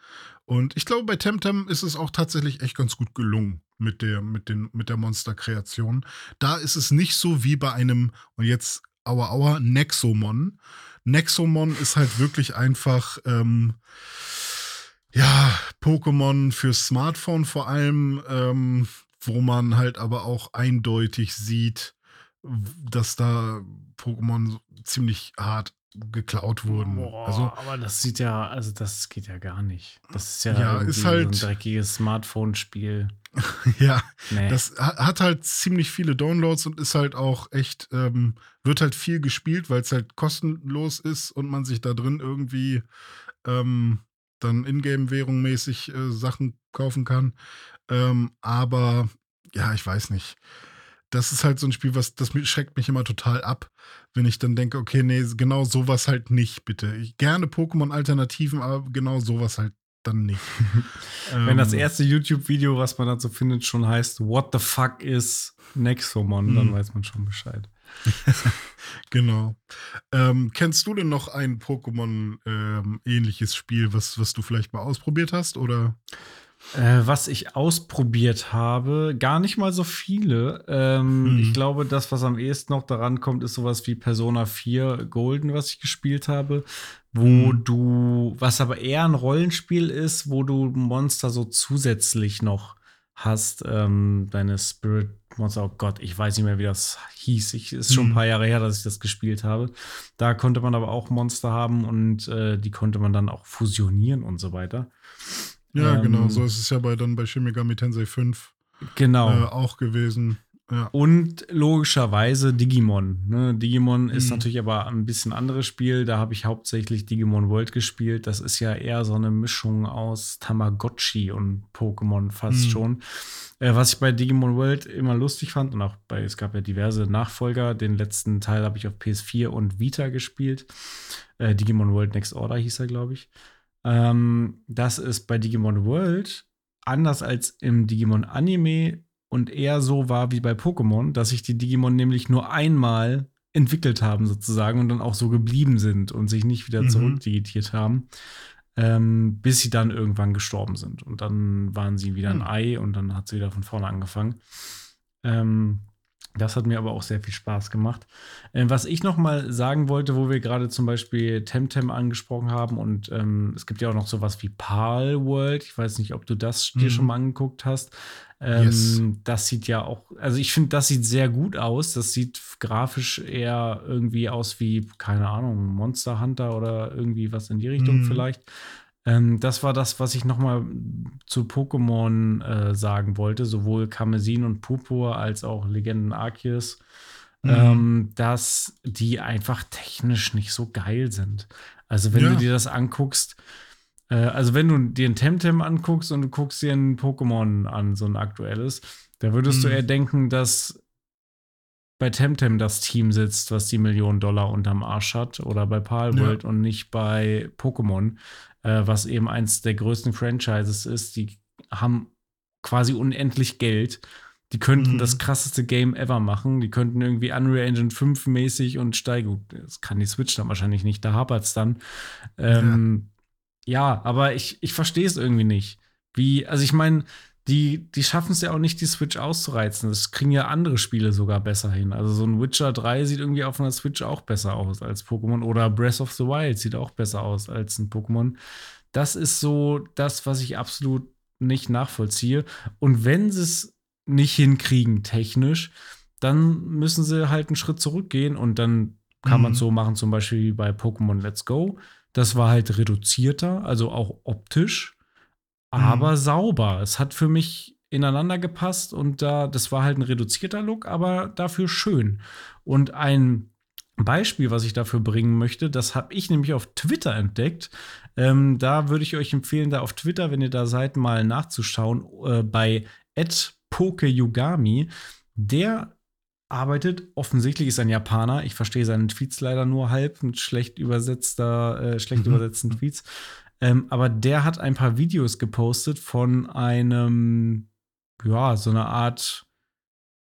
Und ich glaube, bei Temtem ist es auch tatsächlich echt ganz gut gelungen mit der, mit den, mit der Monsterkreation. Da ist es nicht so wie bei einem, und jetzt Aua Aua, Nexomon. Nexomon ist halt wirklich einfach, ähm, ja, Pokémon für Smartphone vor allem, ähm, wo man halt aber auch eindeutig sieht, dass da Pokémon ziemlich hart geklaut wurden. Boah, also, aber das sieht ja, also das geht ja gar nicht. Das ist ja, ja ist halt, so ein dreckiges Smartphone-Spiel. ja, nee. das hat halt ziemlich viele Downloads und ist halt auch echt, ähm, wird halt viel gespielt, weil es halt kostenlos ist und man sich da drin irgendwie ähm, dann Ingame-Währung mäßig äh, Sachen kaufen kann. Ähm, aber ja, ich weiß nicht. Das ist halt so ein Spiel, was das schreckt mich immer total ab, wenn ich dann denke, okay, nee, genau sowas halt nicht, bitte. Ich, gerne Pokémon-Alternativen, aber genau sowas halt dann nicht. Wenn das ähm. erste YouTube-Video, was man dazu findet, schon heißt, What the fuck is Nexomon, mhm. dann weiß man schon Bescheid. genau. Ähm, kennst du denn noch ein Pokémon-ähnliches ähm, Spiel, was, was du vielleicht mal ausprobiert hast? Oder? Äh, was ich ausprobiert habe, gar nicht mal so viele. Ähm, hm. Ich glaube, das, was am ehesten noch daran kommt, ist sowas wie Persona 4 Golden, was ich gespielt habe, wo hm. du, was aber eher ein Rollenspiel ist, wo du Monster so zusätzlich noch hast, ähm, deine Spirit Monster, oh Gott, ich weiß nicht mehr, wie das hieß. Ich, ist schon ein hm. paar Jahre her, dass ich das gespielt habe. Da konnte man aber auch Monster haben und äh, die konnte man dann auch fusionieren und so weiter. Ja, ähm, genau, so ist es ja bei dann bei Shin Megami Tensei 5 genau. Äh, auch gewesen. Ja. Und logischerweise Digimon. Ne? Digimon ist mhm. natürlich aber ein bisschen anderes Spiel. Da habe ich hauptsächlich Digimon World gespielt. Das ist ja eher so eine Mischung aus Tamagotchi und Pokémon fast mhm. schon. Äh, was ich bei Digimon World immer lustig fand und auch bei, es gab ja diverse Nachfolger. Den letzten Teil habe ich auf PS4 und Vita gespielt. Äh, Digimon World Next Order hieß er, glaube ich ähm, dass es bei Digimon World anders als im Digimon Anime und eher so war wie bei Pokémon, dass sich die Digimon nämlich nur einmal entwickelt haben sozusagen und dann auch so geblieben sind und sich nicht wieder mhm. zurückdigitiert haben, ähm, bis sie dann irgendwann gestorben sind. Und dann waren sie wieder ein mhm. Ei und dann hat sie wieder von vorne angefangen. Ähm, das hat mir aber auch sehr viel Spaß gemacht. Äh, was ich noch mal sagen wollte, wo wir gerade zum Beispiel Temtem angesprochen haben und ähm, es gibt ja auch noch sowas wie Pal World. Ich weiß nicht, ob du das dir mhm. schon mal angeguckt hast. Ähm, yes. Das sieht ja auch, also ich finde, das sieht sehr gut aus. Das sieht grafisch eher irgendwie aus wie, keine Ahnung, Monster Hunter oder irgendwie was in die Richtung mhm. vielleicht. Ähm, das war das, was ich noch mal zu Pokémon äh, sagen wollte, sowohl Karmesin und Purpur als auch Legenden Arceus, mhm. ähm, dass die einfach technisch nicht so geil sind. Also wenn ja. du dir das anguckst, äh, also wenn du dir ein Temtem anguckst und du guckst dir ein Pokémon an, so ein aktuelles, da würdest mhm. du eher denken, dass bei Temtem das Team sitzt, was die Millionen Dollar unterm Arsch hat, oder bei Palworld ja. und nicht bei Pokémon äh, was eben eins der größten Franchises ist. Die haben quasi unendlich Geld. Die könnten mhm. das krasseste Game ever machen. Die könnten irgendwie Unreal Engine 5 mäßig und steigen. Das kann die Switch dann wahrscheinlich nicht, da hapert es dann. Ähm, ja. ja. aber ich, ich verstehe es irgendwie nicht. Wie, also ich meine, die, die schaffen es ja auch nicht, die Switch auszureizen. Das kriegen ja andere Spiele sogar besser hin. Also so ein Witcher 3 sieht irgendwie auf einer Switch auch besser aus als Pokémon. Oder Breath of the Wild sieht auch besser aus als ein Pokémon. Das ist so das, was ich absolut nicht nachvollziehe. Und wenn sie es nicht hinkriegen, technisch, dann müssen sie halt einen Schritt zurückgehen und dann kann mhm. man so machen, zum Beispiel wie bei Pokémon Let's Go. Das war halt reduzierter, also auch optisch aber mhm. sauber. Es hat für mich ineinander gepasst und da, das war halt ein reduzierter Look, aber dafür schön. Und ein Beispiel, was ich dafür bringen möchte, das habe ich nämlich auf Twitter entdeckt. Ähm, da würde ich euch empfehlen, da auf Twitter, wenn ihr da seid, mal nachzuschauen, äh, bei @pokeyugami. Der arbeitet, offensichtlich ist ein Japaner. Ich verstehe seinen Tweets leider nur halb mit schlecht übersetzter, äh, schlecht Mhm. übersetzten Tweets. Ähm, aber der hat ein paar Videos gepostet von einem, ja, so einer Art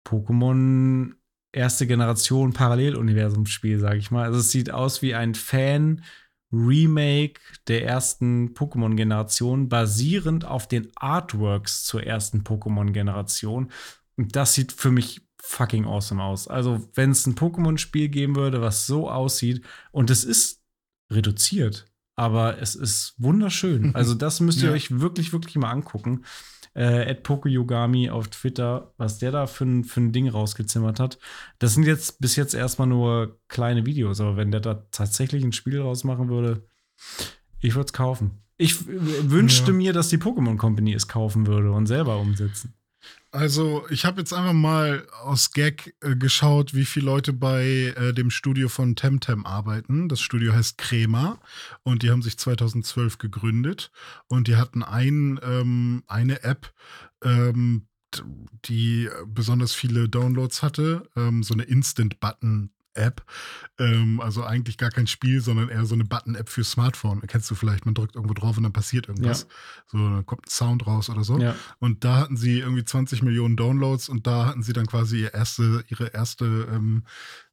Pokémon erste Generation Paralleluniversumsspiel, sage ich mal. Also es sieht aus wie ein Fan Remake der ersten Pokémon-Generation, basierend auf den Artworks zur ersten Pokémon-Generation. Und das sieht für mich fucking awesome aus. Also, wenn es ein Pokémon-Spiel geben würde, was so aussieht, und es ist reduziert, aber es ist wunderschön. Also, das müsst ihr Ja. euch wirklich, wirklich mal angucken. Äh, at Pokeyogami auf Twitter, was der da für ein, für ein Ding rausgezimmert hat. Das sind jetzt bis jetzt erstmal nur kleine Videos, aber wenn der da tatsächlich ein Spiel rausmachen würde, ich würde es kaufen. Ich wünschte Ja. mir, dass die Pokémon Company es kaufen würde und selber umsetzen. Also, ich habe jetzt einfach mal aus Gag äh, geschaut, wie viele Leute bei äh, dem Studio von Temtem arbeiten. Das Studio heißt Crema und die haben sich 2012 gegründet und die hatten ein, ähm, eine App, ähm, die besonders viele Downloads hatte, ähm, so eine Instant-Button. App, ähm, also eigentlich gar kein Spiel, sondern eher so eine Button-App für Smartphone. Kennst du vielleicht, man drückt irgendwo drauf und dann passiert irgendwas. So, dann kommt ein Sound raus oder so. Ja. Und da hatten sie irgendwie 20 Millionen Downloads und da hatten sie dann quasi ihr erste, ihre erste, ähm,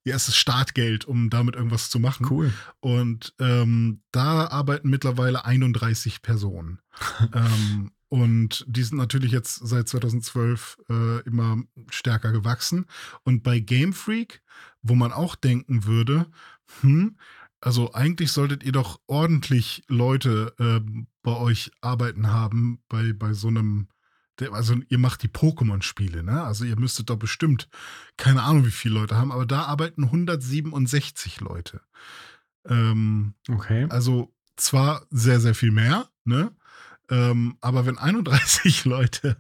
ihr erstes Startgeld, um damit irgendwas zu machen. Cool. Und ähm, da arbeiten mittlerweile 31 Personen. ähm, und die sind natürlich jetzt seit 2012 äh, immer stärker gewachsen. Und bei Game Freak, wo man auch denken würde, hm, also eigentlich solltet ihr doch ordentlich Leute ähm, bei euch arbeiten haben, bei, bei so einem, also ihr macht die Pokémon-Spiele, ne? Also ihr müsstet doch bestimmt, keine Ahnung, wie viele Leute haben, aber da arbeiten 167 Leute. Ähm, Okay. also zwar sehr, sehr viel mehr, ne? Ähm, aber wenn 31 Leute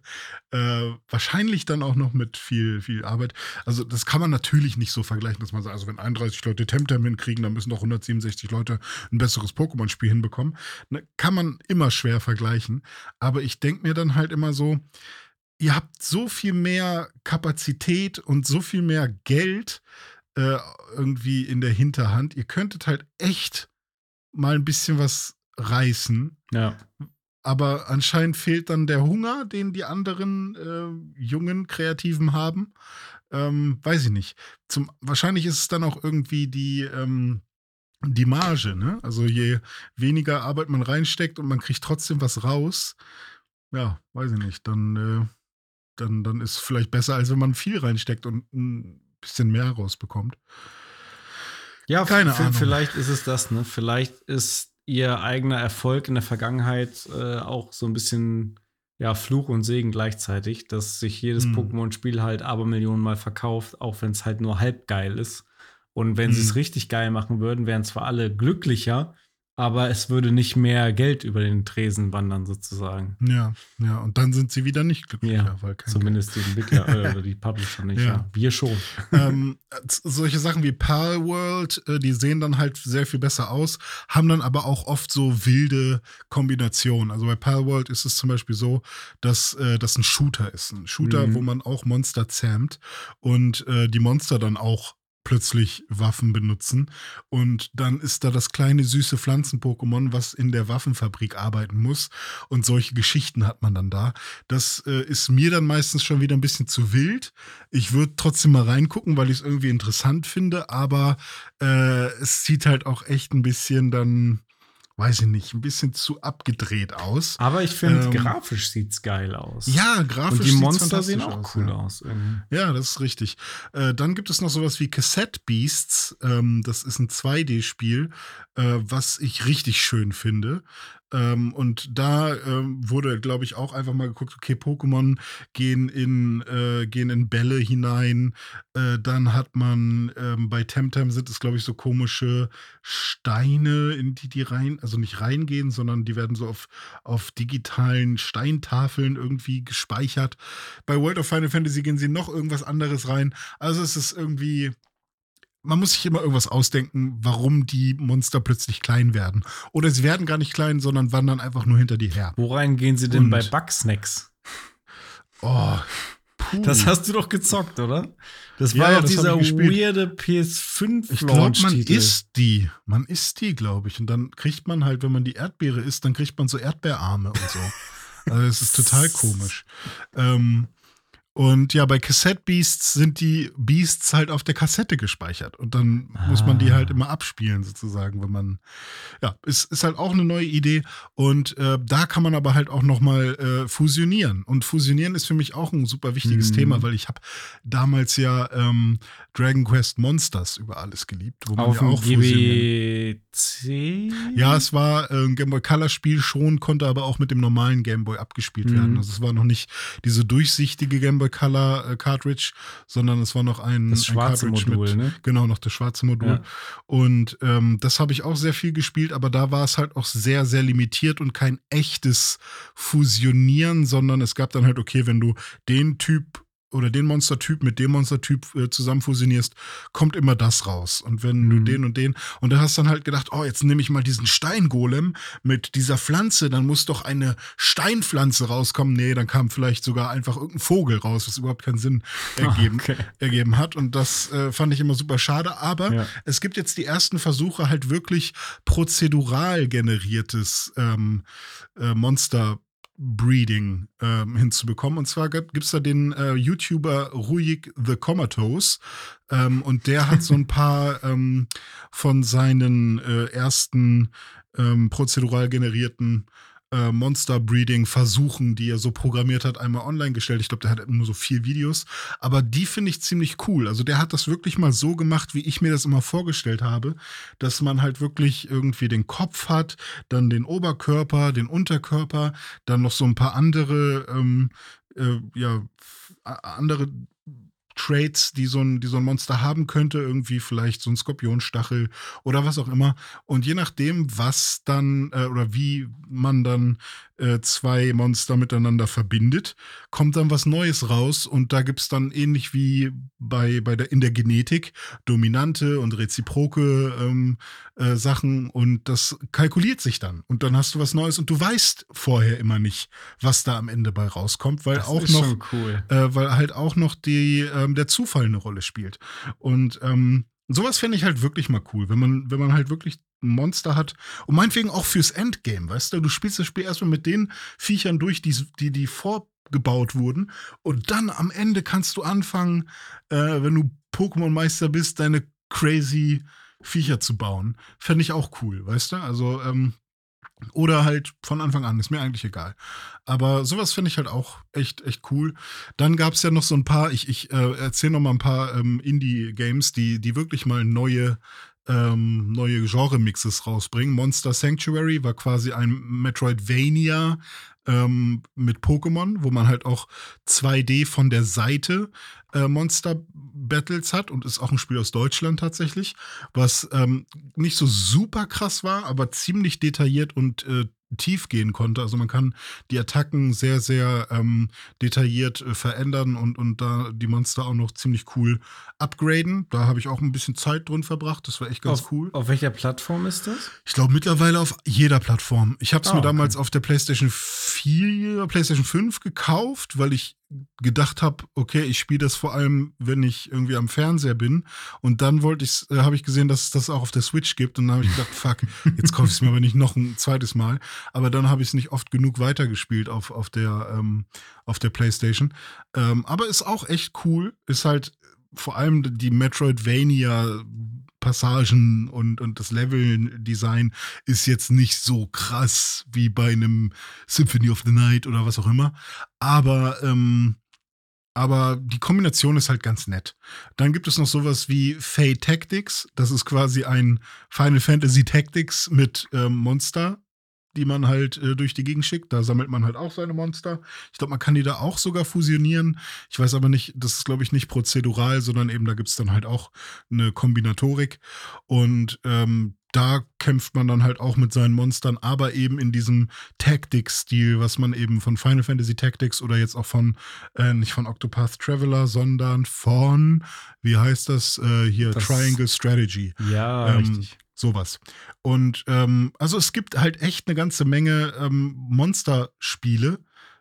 äh, wahrscheinlich dann auch noch mit viel, viel Arbeit, also das kann man natürlich nicht so vergleichen, dass man sagt, also wenn 31 Leute Temtem hinkriegen, dann müssen doch 167 Leute ein besseres Pokémon-Spiel hinbekommen. Ne, kann man immer schwer vergleichen. Aber ich denke mir dann halt immer so, ihr habt so viel mehr Kapazität und so viel mehr Geld äh, irgendwie in der Hinterhand. Ihr könntet halt echt mal ein bisschen was reißen. Ja. Aber anscheinend fehlt dann der Hunger, den die anderen äh, jungen Kreativen haben. Ähm, weiß ich nicht. Zum, wahrscheinlich ist es dann auch irgendwie die, ähm, die Marge, ne? Also je weniger Arbeit man reinsteckt und man kriegt trotzdem was raus, ja, weiß ich nicht, dann, äh, dann, dann ist es vielleicht besser, als wenn man viel reinsteckt und ein bisschen mehr rausbekommt. Ja, Keine Ahnung. Vielleicht ist es das, ne? Vielleicht ist ihr eigener Erfolg in der Vergangenheit äh, auch so ein bisschen ja, Fluch und Segen gleichzeitig, dass sich jedes Hm. Pokémon-Spiel halt Abermillionen Mal verkauft, auch wenn es halt nur halb geil ist. Und wenn sie es richtig geil machen würden, wären zwar alle glücklicher, aber es würde nicht mehr Geld über den Tresen wandern, sozusagen. Ja, ja, und dann sind sie wieder nicht glücklicher, Ja, weil kein Zumindest die Entwickler äh, oder die Publisher nicht. Ja. Ja. Wir schon. ähm, solche Sachen wie Pearl World, äh, die sehen dann halt sehr viel besser aus, haben dann aber auch oft so wilde Kombinationen. Also bei Pearl World ist es zum Beispiel so, dass äh, das ein Shooter ist. Ein Shooter, Mhm. wo man auch Monster zähmt und äh, die Monster dann auch plötzlich Waffen benutzen. Und dann ist da das kleine süße Pflanzen-Pokémon, was in der Waffenfabrik arbeiten muss. Und solche Geschichten hat man dann da. Das äh, ist mir dann meistens schon wieder ein bisschen zu wild. Ich würde trotzdem mal reingucken, weil ich es irgendwie interessant finde, aber äh, es sieht halt auch echt ein bisschen dann, weiß ich nicht, ein bisschen zu abgedreht aus. Aber ich finde, Ähm, grafisch sieht's geil aus. Ja, grafisch Und die Monster sehen auch cool ja. aus. irgendwie. Ja, das ist richtig. Äh, dann gibt es noch sowas wie Cassette Beasts. Ähm, das ist ein 2D-Spiel, äh, was ich richtig schön finde. Ähm, und da ähm, wurde, glaube ich, auch einfach mal geguckt, okay, Pokémon gehen in, äh, gehen in Bälle hinein. Äh, dann hat man ähm, bei Temtem sind es, glaube ich, so komische Steine, in die die rein, also nicht reingehen, sondern die werden so auf, auf digitalen Steintafeln irgendwie gespeichert. Bei World of Final Fantasy gehen sie noch irgendwas anderes rein. Also es ist irgendwie man muss sich immer irgendwas ausdenken, warum die Monster plötzlich klein werden. Oder sie werden gar nicht klein, sondern wandern einfach nur hinter die her. Worein gehen sie denn Und- bei Bugsnacks? Oh, puh. Das hast du doch gezockt, oder? Das war ja, doch dieser weirde PS5 ich glaube, man isst die. Man isst die, glaube ich. Und dann kriegt man halt, wenn man die Erdbeere isst, dann kriegt man so Erdbeerarme und so. Also es ist total komisch. Ähm, und ja, bei Cassette Beasts sind die Beasts halt auf der Kassette gespeichert. Und dann muss man die Ah. halt immer abspielen, sozusagen, wenn man. Ja, ist, ist halt auch eine neue Idee. Und äh, da kann man aber halt auch nochmal äh, fusionieren. Und fusionieren ist für mich auch ein super wichtiges Mhm. Thema, weil ich habe damals ja ähm, Dragon Quest Monsters über alles geliebt, wo man Auf ja auch. GBC? Ja, es war äh, ein Game Boy Color Spiel schon, konnte aber auch mit dem normalen Game Boy abgespielt Mhm. werden. Also es war noch nicht diese durchsichtige Game Boy Color äh, Cartridge, sondern es war noch ein, Das ein schwarze Cartridge Modul, mit, ne? Genau, noch das schwarze Modul. Ja. Und ähm, das habe ich auch sehr viel gespielt, aber da war es halt auch sehr, sehr limitiert und kein echtes Fusionieren, sondern es gab dann halt, okay, wenn du den Typ oder den Monstertyp mit dem Monstertyp äh, zusammen fusionierst, kommt immer das raus. Und wenn du Mhm. den und den, und da hast dann halt gedacht, oh, jetzt nehme ich mal diesen Steingolem mit dieser Pflanze, dann muss doch eine Steinpflanze rauskommen. Nee, dann kam vielleicht sogar einfach irgendein Vogel raus, was überhaupt keinen Sinn ergeben, Okay. ergeben hat. Und das äh, fand ich immer super schade. Aber Ja. es gibt jetzt die ersten Versuche, halt wirklich prozedural generiertes ähm, äh, Monster. Breeding ähm, hinzubekommen. Und zwar gibt es da den äh, YouTuber Ruhig the Comatose. Ähm, und der hat so ein paar ähm, von seinen äh, ersten ähm, prozedural generierten äh, Monster-Breeding-Versuchen, die er so programmiert hat, einmal online gestellt. Ich glaube, der hat nur so vier Videos. Aber die finde ich ziemlich cool. Also der hat das wirklich mal so gemacht, wie ich mir das immer vorgestellt habe, dass man halt wirklich irgendwie den Kopf hat, dann den Oberkörper, den Unterkörper, dann noch so ein paar andere, ähm, äh, ja, andere Traits, die so, ein, die so ein Monster haben könnte, irgendwie vielleicht so ein Skorpionstachel oder was auch immer. Und je nachdem, was dann äh, oder wie man dann äh, zwei Monster miteinander verbindet, kommt dann was Neues raus. Und da gibt es dann ähnlich wie bei, bei der, in der Genetik dominante und reziproke ähm, äh, Sachen. Und das kalkuliert sich dann. Und dann hast du was Neues und du weißt vorher immer nicht, was da am Ende bei rauskommt, weil Das auch noch cool. äh, weil halt auch noch die, ähm, der Zufall eine Rolle spielt. Und ähm, sowas fände ich halt wirklich mal cool, wenn man, wenn man halt wirklich ein Monster hat. Und meinetwegen auch fürs Endgame, weißt du? Du spielst das Spiel erstmal mit den Viechern durch, die, die, die vorgebaut wurden. Und dann am Ende kannst du anfangen, äh, wenn du Pokémon-Meister bist, deine crazy Viecher zu bauen. Fände ich auch cool, weißt du? Also, ähm, oder halt von Anfang an, ist mir eigentlich egal. Aber sowas finde ich halt auch echt, echt cool. Dann gab es ja noch so ein paar, ich, ich äh, erzähle noch mal ein paar ähm, Indie-Games, die, die wirklich mal neue, ähm, neue Genre-Mixes rausbringen. Monster Sanctuary war quasi ein Metroidvania ähm, mit Pokémon, wo man halt auch 2D von der Seite äh, Monster Battles hat und ist auch ein Spiel aus Deutschland tatsächlich, was ähm, nicht so super krass war, aber ziemlich detailliert und äh, tief gehen konnte. Also man kann die Attacken sehr, sehr ähm, detailliert äh, verändern und, und da die Monster auch noch ziemlich cool upgraden. Da habe ich auch ein bisschen Zeit drin verbracht. Das war echt ganz auf, cool. Auf welcher Plattform ist das? Ich glaube mittlerweile auf jeder Plattform. Ich habe es Ah, mir okay. damals auf der PlayStation 4, PlayStation 5 gekauft, weil ich gedacht habe, okay, ich spiele das vor allem, wenn ich irgendwie am Fernseher bin. Und dann wollte ich, äh, habe ich gesehen, dass es das auch auf der Switch gibt. Und dann habe ich gedacht, fuck, jetzt kaufe ich es mir aber nicht noch ein zweites Mal. Aber dann habe ich es nicht oft genug weitergespielt auf, auf, der, ähm, auf der PlayStation. Ähm, aber ist auch echt cool. Ist halt vor allem die Metroidvania Passagen und, und das Level-Design ist jetzt nicht so krass wie bei einem Symphony of the Night oder was auch immer. Aber, ähm, aber die Kombination ist halt ganz nett. Dann gibt es noch sowas wie Fate Tactics. Das ist quasi ein Final Fantasy Tactics mit ähm, Monster, die man halt äh, durch die Gegend schickt. Da sammelt man halt auch seine Monster. Ich glaube, man kann die da auch sogar fusionieren. Ich weiß aber nicht, das ist, glaube ich, nicht prozedural, sondern eben da gibt es dann halt auch eine Kombinatorik. Und ähm, da kämpft man dann halt auch mit seinen Monstern, aber eben in diesem Tactics-Stil, was man eben von Final Fantasy Tactics oder jetzt auch von, äh, nicht von Octopath Traveler, sondern von, wie heißt das, äh, hier, Das- Triangle Strategy. Ja, Ähm, richtig. Sowas. Und ähm, also es gibt halt echt eine ganze Menge ähm, Monsterspiele.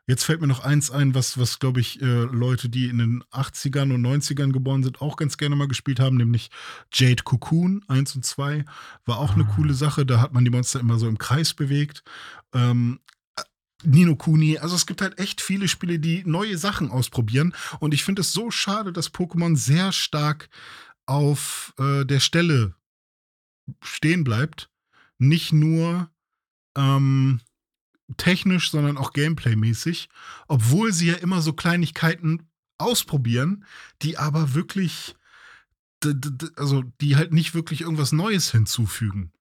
Jetzt fällt mir noch eins ein, was, was glaube ich, äh, Leute, die in den 80ern und 90ern geboren sind, auch ganz gerne mal gespielt haben, nämlich Jade Cocoon 1 und 2. War auch eine Ah. coole Sache. Da hat man die Monster immer so im Kreis bewegt. Ähm, Nino Kuni, also es gibt halt echt viele Spiele, die neue Sachen ausprobieren. Und ich finde es so schade, dass Pokémon sehr stark auf äh, der Stelle stehen bleibt. Nicht nur ähm, technisch, sondern auch Gameplay-mäßig. Obwohl sie ja immer so Kleinigkeiten ausprobieren, die aber wirklich, also die halt nicht wirklich irgendwas Neues hinzufügen.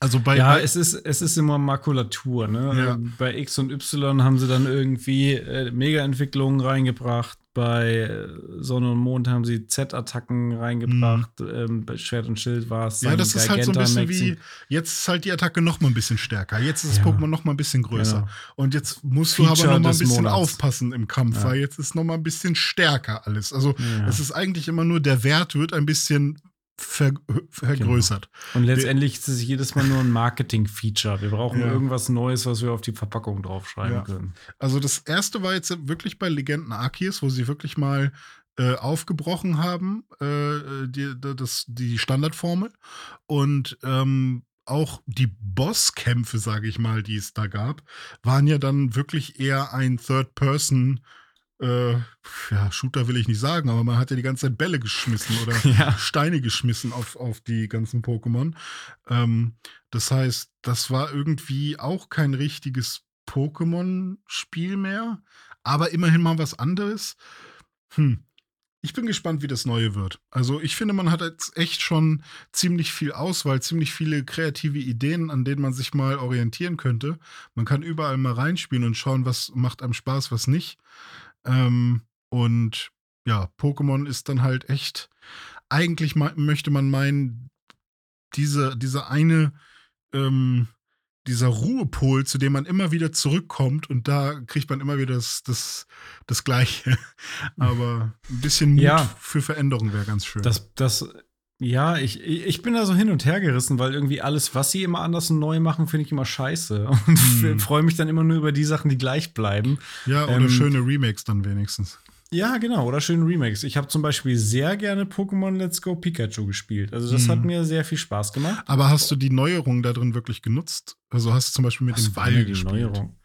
Also bei, ja, bei es ist, es ist immer Makulatur. Ne? Ja. Äh, Bei X und Y haben sie dann irgendwie äh, Mega-Entwicklungen reingebracht. Bei äh, Sonne und Mond haben sie Z-Attacken reingebracht. Ähm, bei Schwert und Schild war es Mhm. ja, das ist halt so ein bisschen wie, jetzt ist halt die Attacke noch mal ein bisschen stärker. Jetzt ist das Ja. Pokémon noch mal ein bisschen größer. Genau. Und jetzt musst du Feature aber noch mal ein bisschen Monats. aufpassen im Kampf, Ja. weil jetzt ist noch mal ein bisschen stärker alles. Also es ist eigentlich immer nur, der Wert wird ein bisschen ver vergrößert. Und letztendlich ist es jedes Mal nur ein Marketing-Feature. Wir brauchen Ja. irgendwas Neues, was wir auf die Verpackung draufschreiben Ja. können. Also das erste war jetzt wirklich bei Legenden Arceus, wo sie wirklich mal äh, aufgebrochen haben, äh, die, das, die Standardformel. Und ähm, auch die Bosskämpfe, sage ich mal, die es da gab, waren ja dann wirklich eher ein Third-Person- äh, ja, Shooter will ich nicht sagen, aber man hat ja die ganze Zeit Bälle geschmissen oder Ja. Steine geschmissen auf, auf die ganzen Pokémon. Ähm, das heißt, das war irgendwie auch kein richtiges Pokémon-Spiel mehr, aber immerhin mal was anderes. Hm. Ich bin gespannt, wie das neue wird. Also ich finde, man hat jetzt echt schon ziemlich viel Auswahl, ziemlich viele kreative Ideen, an denen man sich mal orientieren könnte. Man kann überall mal reinspielen und schauen, was macht einem Spaß, was nicht. Ähm, und ja, Pokémon ist dann halt echt, eigentlich möchte man meinen, diese, diese eine, ähm, dieser Ruhepol, zu dem man immer wieder zurückkommt und da kriegt man immer wieder das, das, das Gleiche. Aber ein bisschen Mut Ja. für Veränderung wäre ganz schön. Das, das, ja, ich, ich bin da so hin und her gerissen, weil irgendwie alles, was sie immer anders und neu machen, finde ich immer scheiße. Und Hm. freue mich dann immer nur über die Sachen, die gleich bleiben. ja, oder ähm, schöne Remakes dann wenigstens. Ja, genau, oder schöne Remakes. Ich habe zum Beispiel sehr gerne Pokémon Let's Go Pikachu gespielt. Also, das Mhm. hat mir sehr viel Spaß gemacht. Aber hast du die Neuerung da drin wirklich genutzt? Also hast du zum Beispiel mit dem Was war Ball gespielt? Neuerung?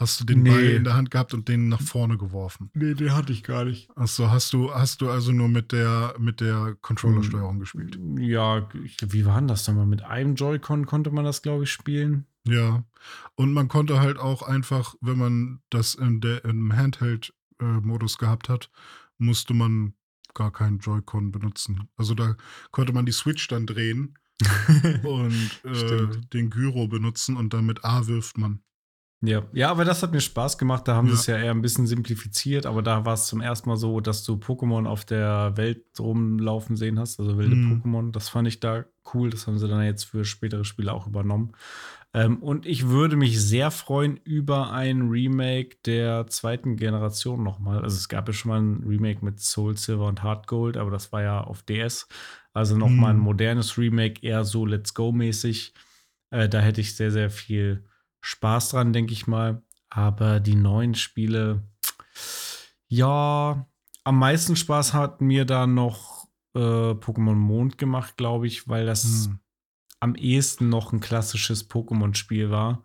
Hast du den Nee. Ball in der Hand gehabt und den nach vorne geworfen? Nee, die hatte ich gar nicht. Achso, hast du, hast du also nur mit der, mit der Controller-Steuerung gespielt? Ja, ich, wie war denn das nochmal? Mit einem Joy-Con konnte man das, glaube ich, spielen. Ja. Und man konnte halt auch einfach, wenn man das in der, im Handheld-Modus gehabt hat, musste man gar keinen Joy-Con benutzen. Also da konnte man die Switch dann drehen und äh, den Gyro benutzen und dann mit A wirft man. Ja, ja, aber das hat mir Spaß gemacht. Da haben Ja. sie es ja eher ein bisschen simplifiziert, aber da war es zum ersten Mal so, dass du Pokémon auf der Welt rumlaufen sehen hast, also wilde Mhm. Pokémon. Das fand ich da cool. Das haben sie dann jetzt für spätere Spiele auch übernommen. Ähm, und ich würde mich sehr freuen über ein Remake der zweiten Generation nochmal. Also es gab ja schon mal ein Remake mit Soul Silver und Heart Gold, aber das war ja auf DS. Also nochmal ein Mhm. modernes Remake, eher so Let's Go-mäßig. Äh, da hätte ich sehr, sehr viel Spaß dran, denke ich mal. Aber die neuen Spiele, ja, am meisten Spaß hat mir da noch äh, Pokémon Mond gemacht, glaube ich, weil das Hm. am ehesten noch ein klassisches Pokémon-Spiel war.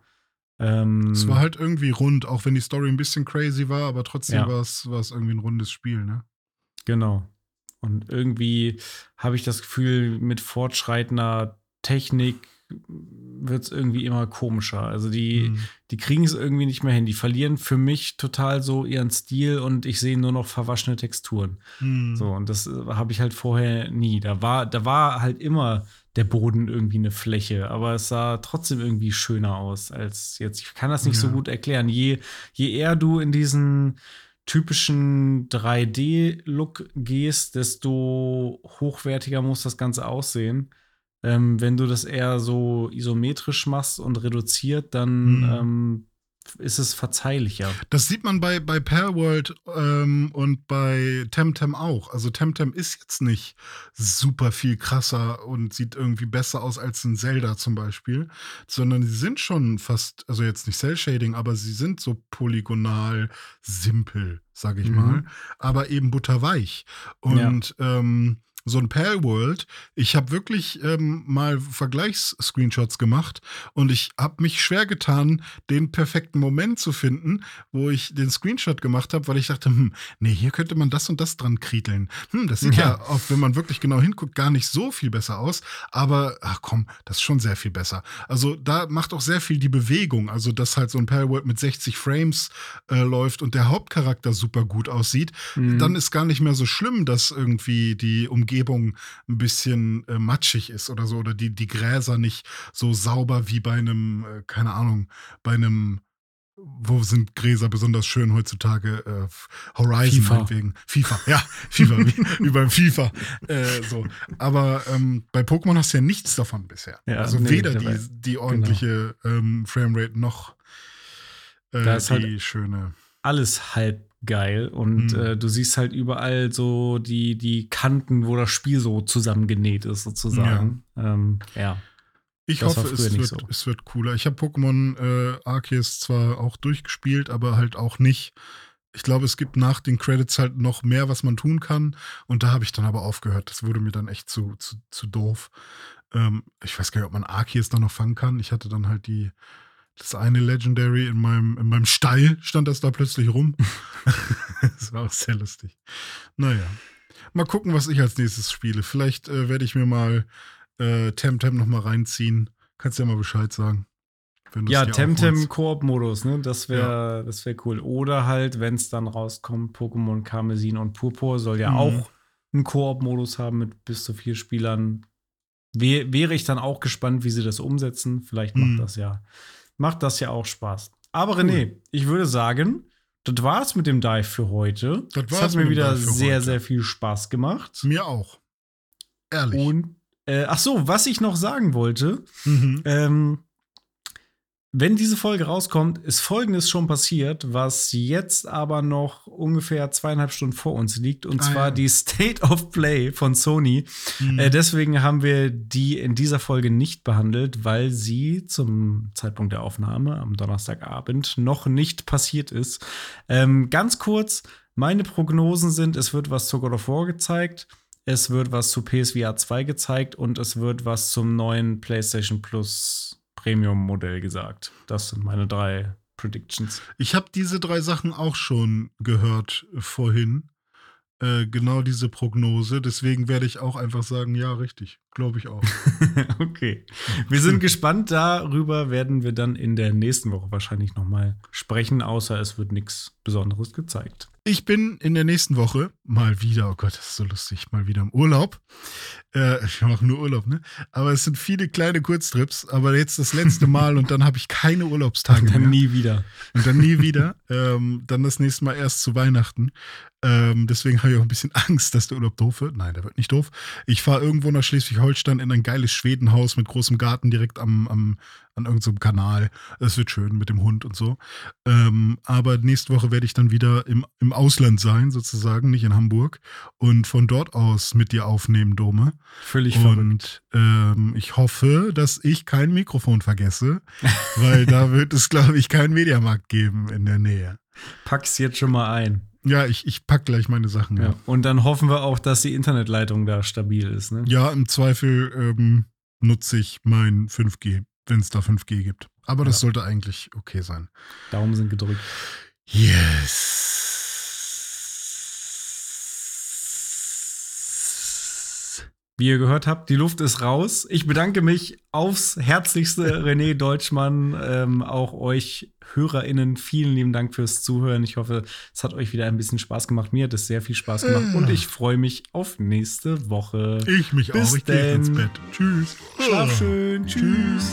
Ähm, Es war halt irgendwie rund, auch wenn die Story ein bisschen crazy war, aber trotzdem Ja. war es war es irgendwie ein rundes Spiel, ne? Genau. Und irgendwie habe ich das Gefühl, mit fortschreitender Technik wird es irgendwie immer komischer. Also die, Hm. die kriegen es irgendwie nicht mehr hin. Die verlieren für mich total so ihren Stil und ich sehe nur noch verwaschene Texturen. Hm. So, und das äh, habe ich halt vorher nie. Da war, da war halt immer der Boden irgendwie eine Fläche, aber es sah trotzdem irgendwie schöner aus als jetzt. Ich kann das nicht so Ja. gut erklären. Je, je eher du in diesen typischen 3D-Look gehst, desto hochwertiger muss das Ganze aussehen. Ähm, wenn du das eher so isometrisch machst und reduziert, dann Mhm. ähm, ist es verzeihlicher. Das sieht man bei, bei Palworld ähm, und bei Temtem auch. Also Temtem ist jetzt nicht super viel krasser und sieht irgendwie besser aus als ein Zelda zum Beispiel, sondern sie sind schon fast, also jetzt nicht Cell-Shading, aber sie sind so polygonal simpel, sage ich Mhm. mal, aber eben butterweich. Und ähm, so ein Palworld, ich habe wirklich ähm, mal Vergleichs-Screenshots gemacht und ich habe mich schwer getan, den perfekten Moment zu finden, wo ich den Screenshot gemacht habe, weil ich dachte, hm, nee, hier könnte man das und das dran krieteln. Hm, das sieht ja, Ja. auch, wenn man wirklich genau hinguckt, gar nicht so viel besser aus, aber ach komm, das ist schon sehr viel besser. Also da macht auch sehr viel die Bewegung, also dass halt so ein Palworld mit 60 Frames äh, läuft und der Hauptcharakter super gut aussieht, Mhm. dann ist gar nicht mehr so schlimm, dass irgendwie die Umgebung ein bisschen äh, matschig ist oder so oder die, die Gräser nicht so sauber wie bei einem, äh, keine Ahnung, bei einem wo sind Gräser besonders schön heutzutage? Äh, Horizon FIFA. meinetwegen. FIFA, ja, FIFA, wie, wie beim FIFA. Äh, so. Aber ähm, bei Pokémon hast du ja nichts davon bisher. Ja, also nee, weder die, die ordentliche ähm, Framerate noch äh, die halt- schöne. alles halb geil und Mhm. äh, du siehst halt überall so die, die Kanten, wo das Spiel so zusammengenäht ist, sozusagen. Ja. Ähm, ja. Ich Das hoffe, es nicht wird, so. es wird cooler. Ich habe Pokémon äh, Arceus zwar auch durchgespielt, aber halt auch nicht. Ich glaube, es gibt nach den Credits halt noch mehr, was man tun kann. Und da habe ich dann aber aufgehört. Das wurde mir dann echt zu, zu, zu doof. Ähm, ich weiß gar nicht, ob man Arceus da noch fangen kann. Ich hatte dann halt die, das eine Legendary in meinem, in meinem Stall, stand das da plötzlich rum. das war auch sehr lustig. Naja. Mal gucken, was ich als nächstes spiele. Vielleicht äh, werde ich mir mal äh, Temtem noch mal reinziehen. Kannst ja mal Bescheid sagen. Ja, Temtem. Koop-Modus, ne? Das wäre das wär cool. Oder halt, wenn es dann rauskommt, Pokémon Karmesin und Purpur soll ja Mhm. auch einen Koop-Modus haben mit bis zu vier Spielern. Wär, wäre ich dann auch gespannt, wie sie das umsetzen. Vielleicht macht Mhm. das ja, macht das ja auch Spaß. Aber René, ich würde sagen, das war's mit dem Dive für heute. Das Es war's hat mir wieder sehr, heute. sehr viel Spaß gemacht. Mir auch. Ehrlich. Und äh, ach so, was ich noch sagen wollte, Mhm. ähm, wenn diese Folge rauskommt, ist Folgendes schon passiert, was jetzt aber noch ungefähr zweieinhalb Stunden vor uns liegt, und Ah, zwar ja. die State of Play von Sony. Mhm. Äh, deswegen haben wir die in dieser Folge nicht behandelt, weil sie zum Zeitpunkt der Aufnahme am Donnerstagabend noch nicht passiert ist. Ähm, ganz kurz, meine Prognosen sind, es wird was zu God of War gezeigt, es wird was zu PSVR 2 gezeigt und es wird was zum neuen PlayStation Plus Premium-Modell gesagt. Das sind meine drei Predictions. Ich habe diese drei Sachen auch schon gehört vorhin. Äh, genau diese Prognose. Deswegen werde ich auch einfach sagen, ja, richtig. Glaube ich auch. okay. Wir sind gespannt. Darüber werden wir dann in der nächsten Woche wahrscheinlich noch mal sprechen, außer es wird nichts Besonderes gezeigt. Ich bin in der nächsten Woche mal wieder, oh Gott, das ist so lustig, mal wieder im Urlaub. Äh, ich mache nur Urlaub, ne? Aber es sind viele kleine Kurztrips, aber jetzt das letzte Mal und dann habe ich keine Urlaubstage Dann mehr. nie wieder. Und dann nie wieder. ähm, dann das nächste Mal erst zu Weihnachten. Ähm, deswegen habe ich auch ein bisschen Angst, dass der Urlaub doof wird. Nein, der wird nicht doof. Ich fahre irgendwo nach Schleswig-Holstein in ein geiles Schwedenhaus mit großem Garten direkt am, am, an irgendeinem Kanal. Es wird schön mit dem Hund und so. Ähm, aber nächste Woche werde ich dann wieder im, im Ausland sein, sozusagen, nicht in Hamburg. Und von dort aus mit dir aufnehmen, Dome. Völlig verrückt. Und ähm, ich hoffe, dass ich kein Mikrofon vergesse, weil da wird es, glaube ich, keinen Mediamarkt geben in der Nähe. Pack's jetzt schon mal ein. Ja, ich, ich pack gleich meine Sachen. Ja. Ja, Und dann hoffen wir auch, dass die Internetleitung da stabil ist. Ne? ja im Zweifel ähm, nutze ich mein 5G, wenn es da 5G gibt. Aber das Ja. sollte eigentlich okay sein. Daumen sind gedrückt. Yes. Wie ihr gehört habt, die Luft ist raus. Ich bedanke mich aufs herzlichste, René Deutschmann, ähm, auch euch HörerInnen. Vielen lieben Dank fürs Zuhören. Ich hoffe, es hat euch wieder ein bisschen Spaß gemacht. Mir hat es sehr viel Spaß gemacht und ich freue mich auf nächste Woche. Ich mich Bis auch. Ich gehe ins denn. Bett. Tschüss. Schlaf schön. Tschüss.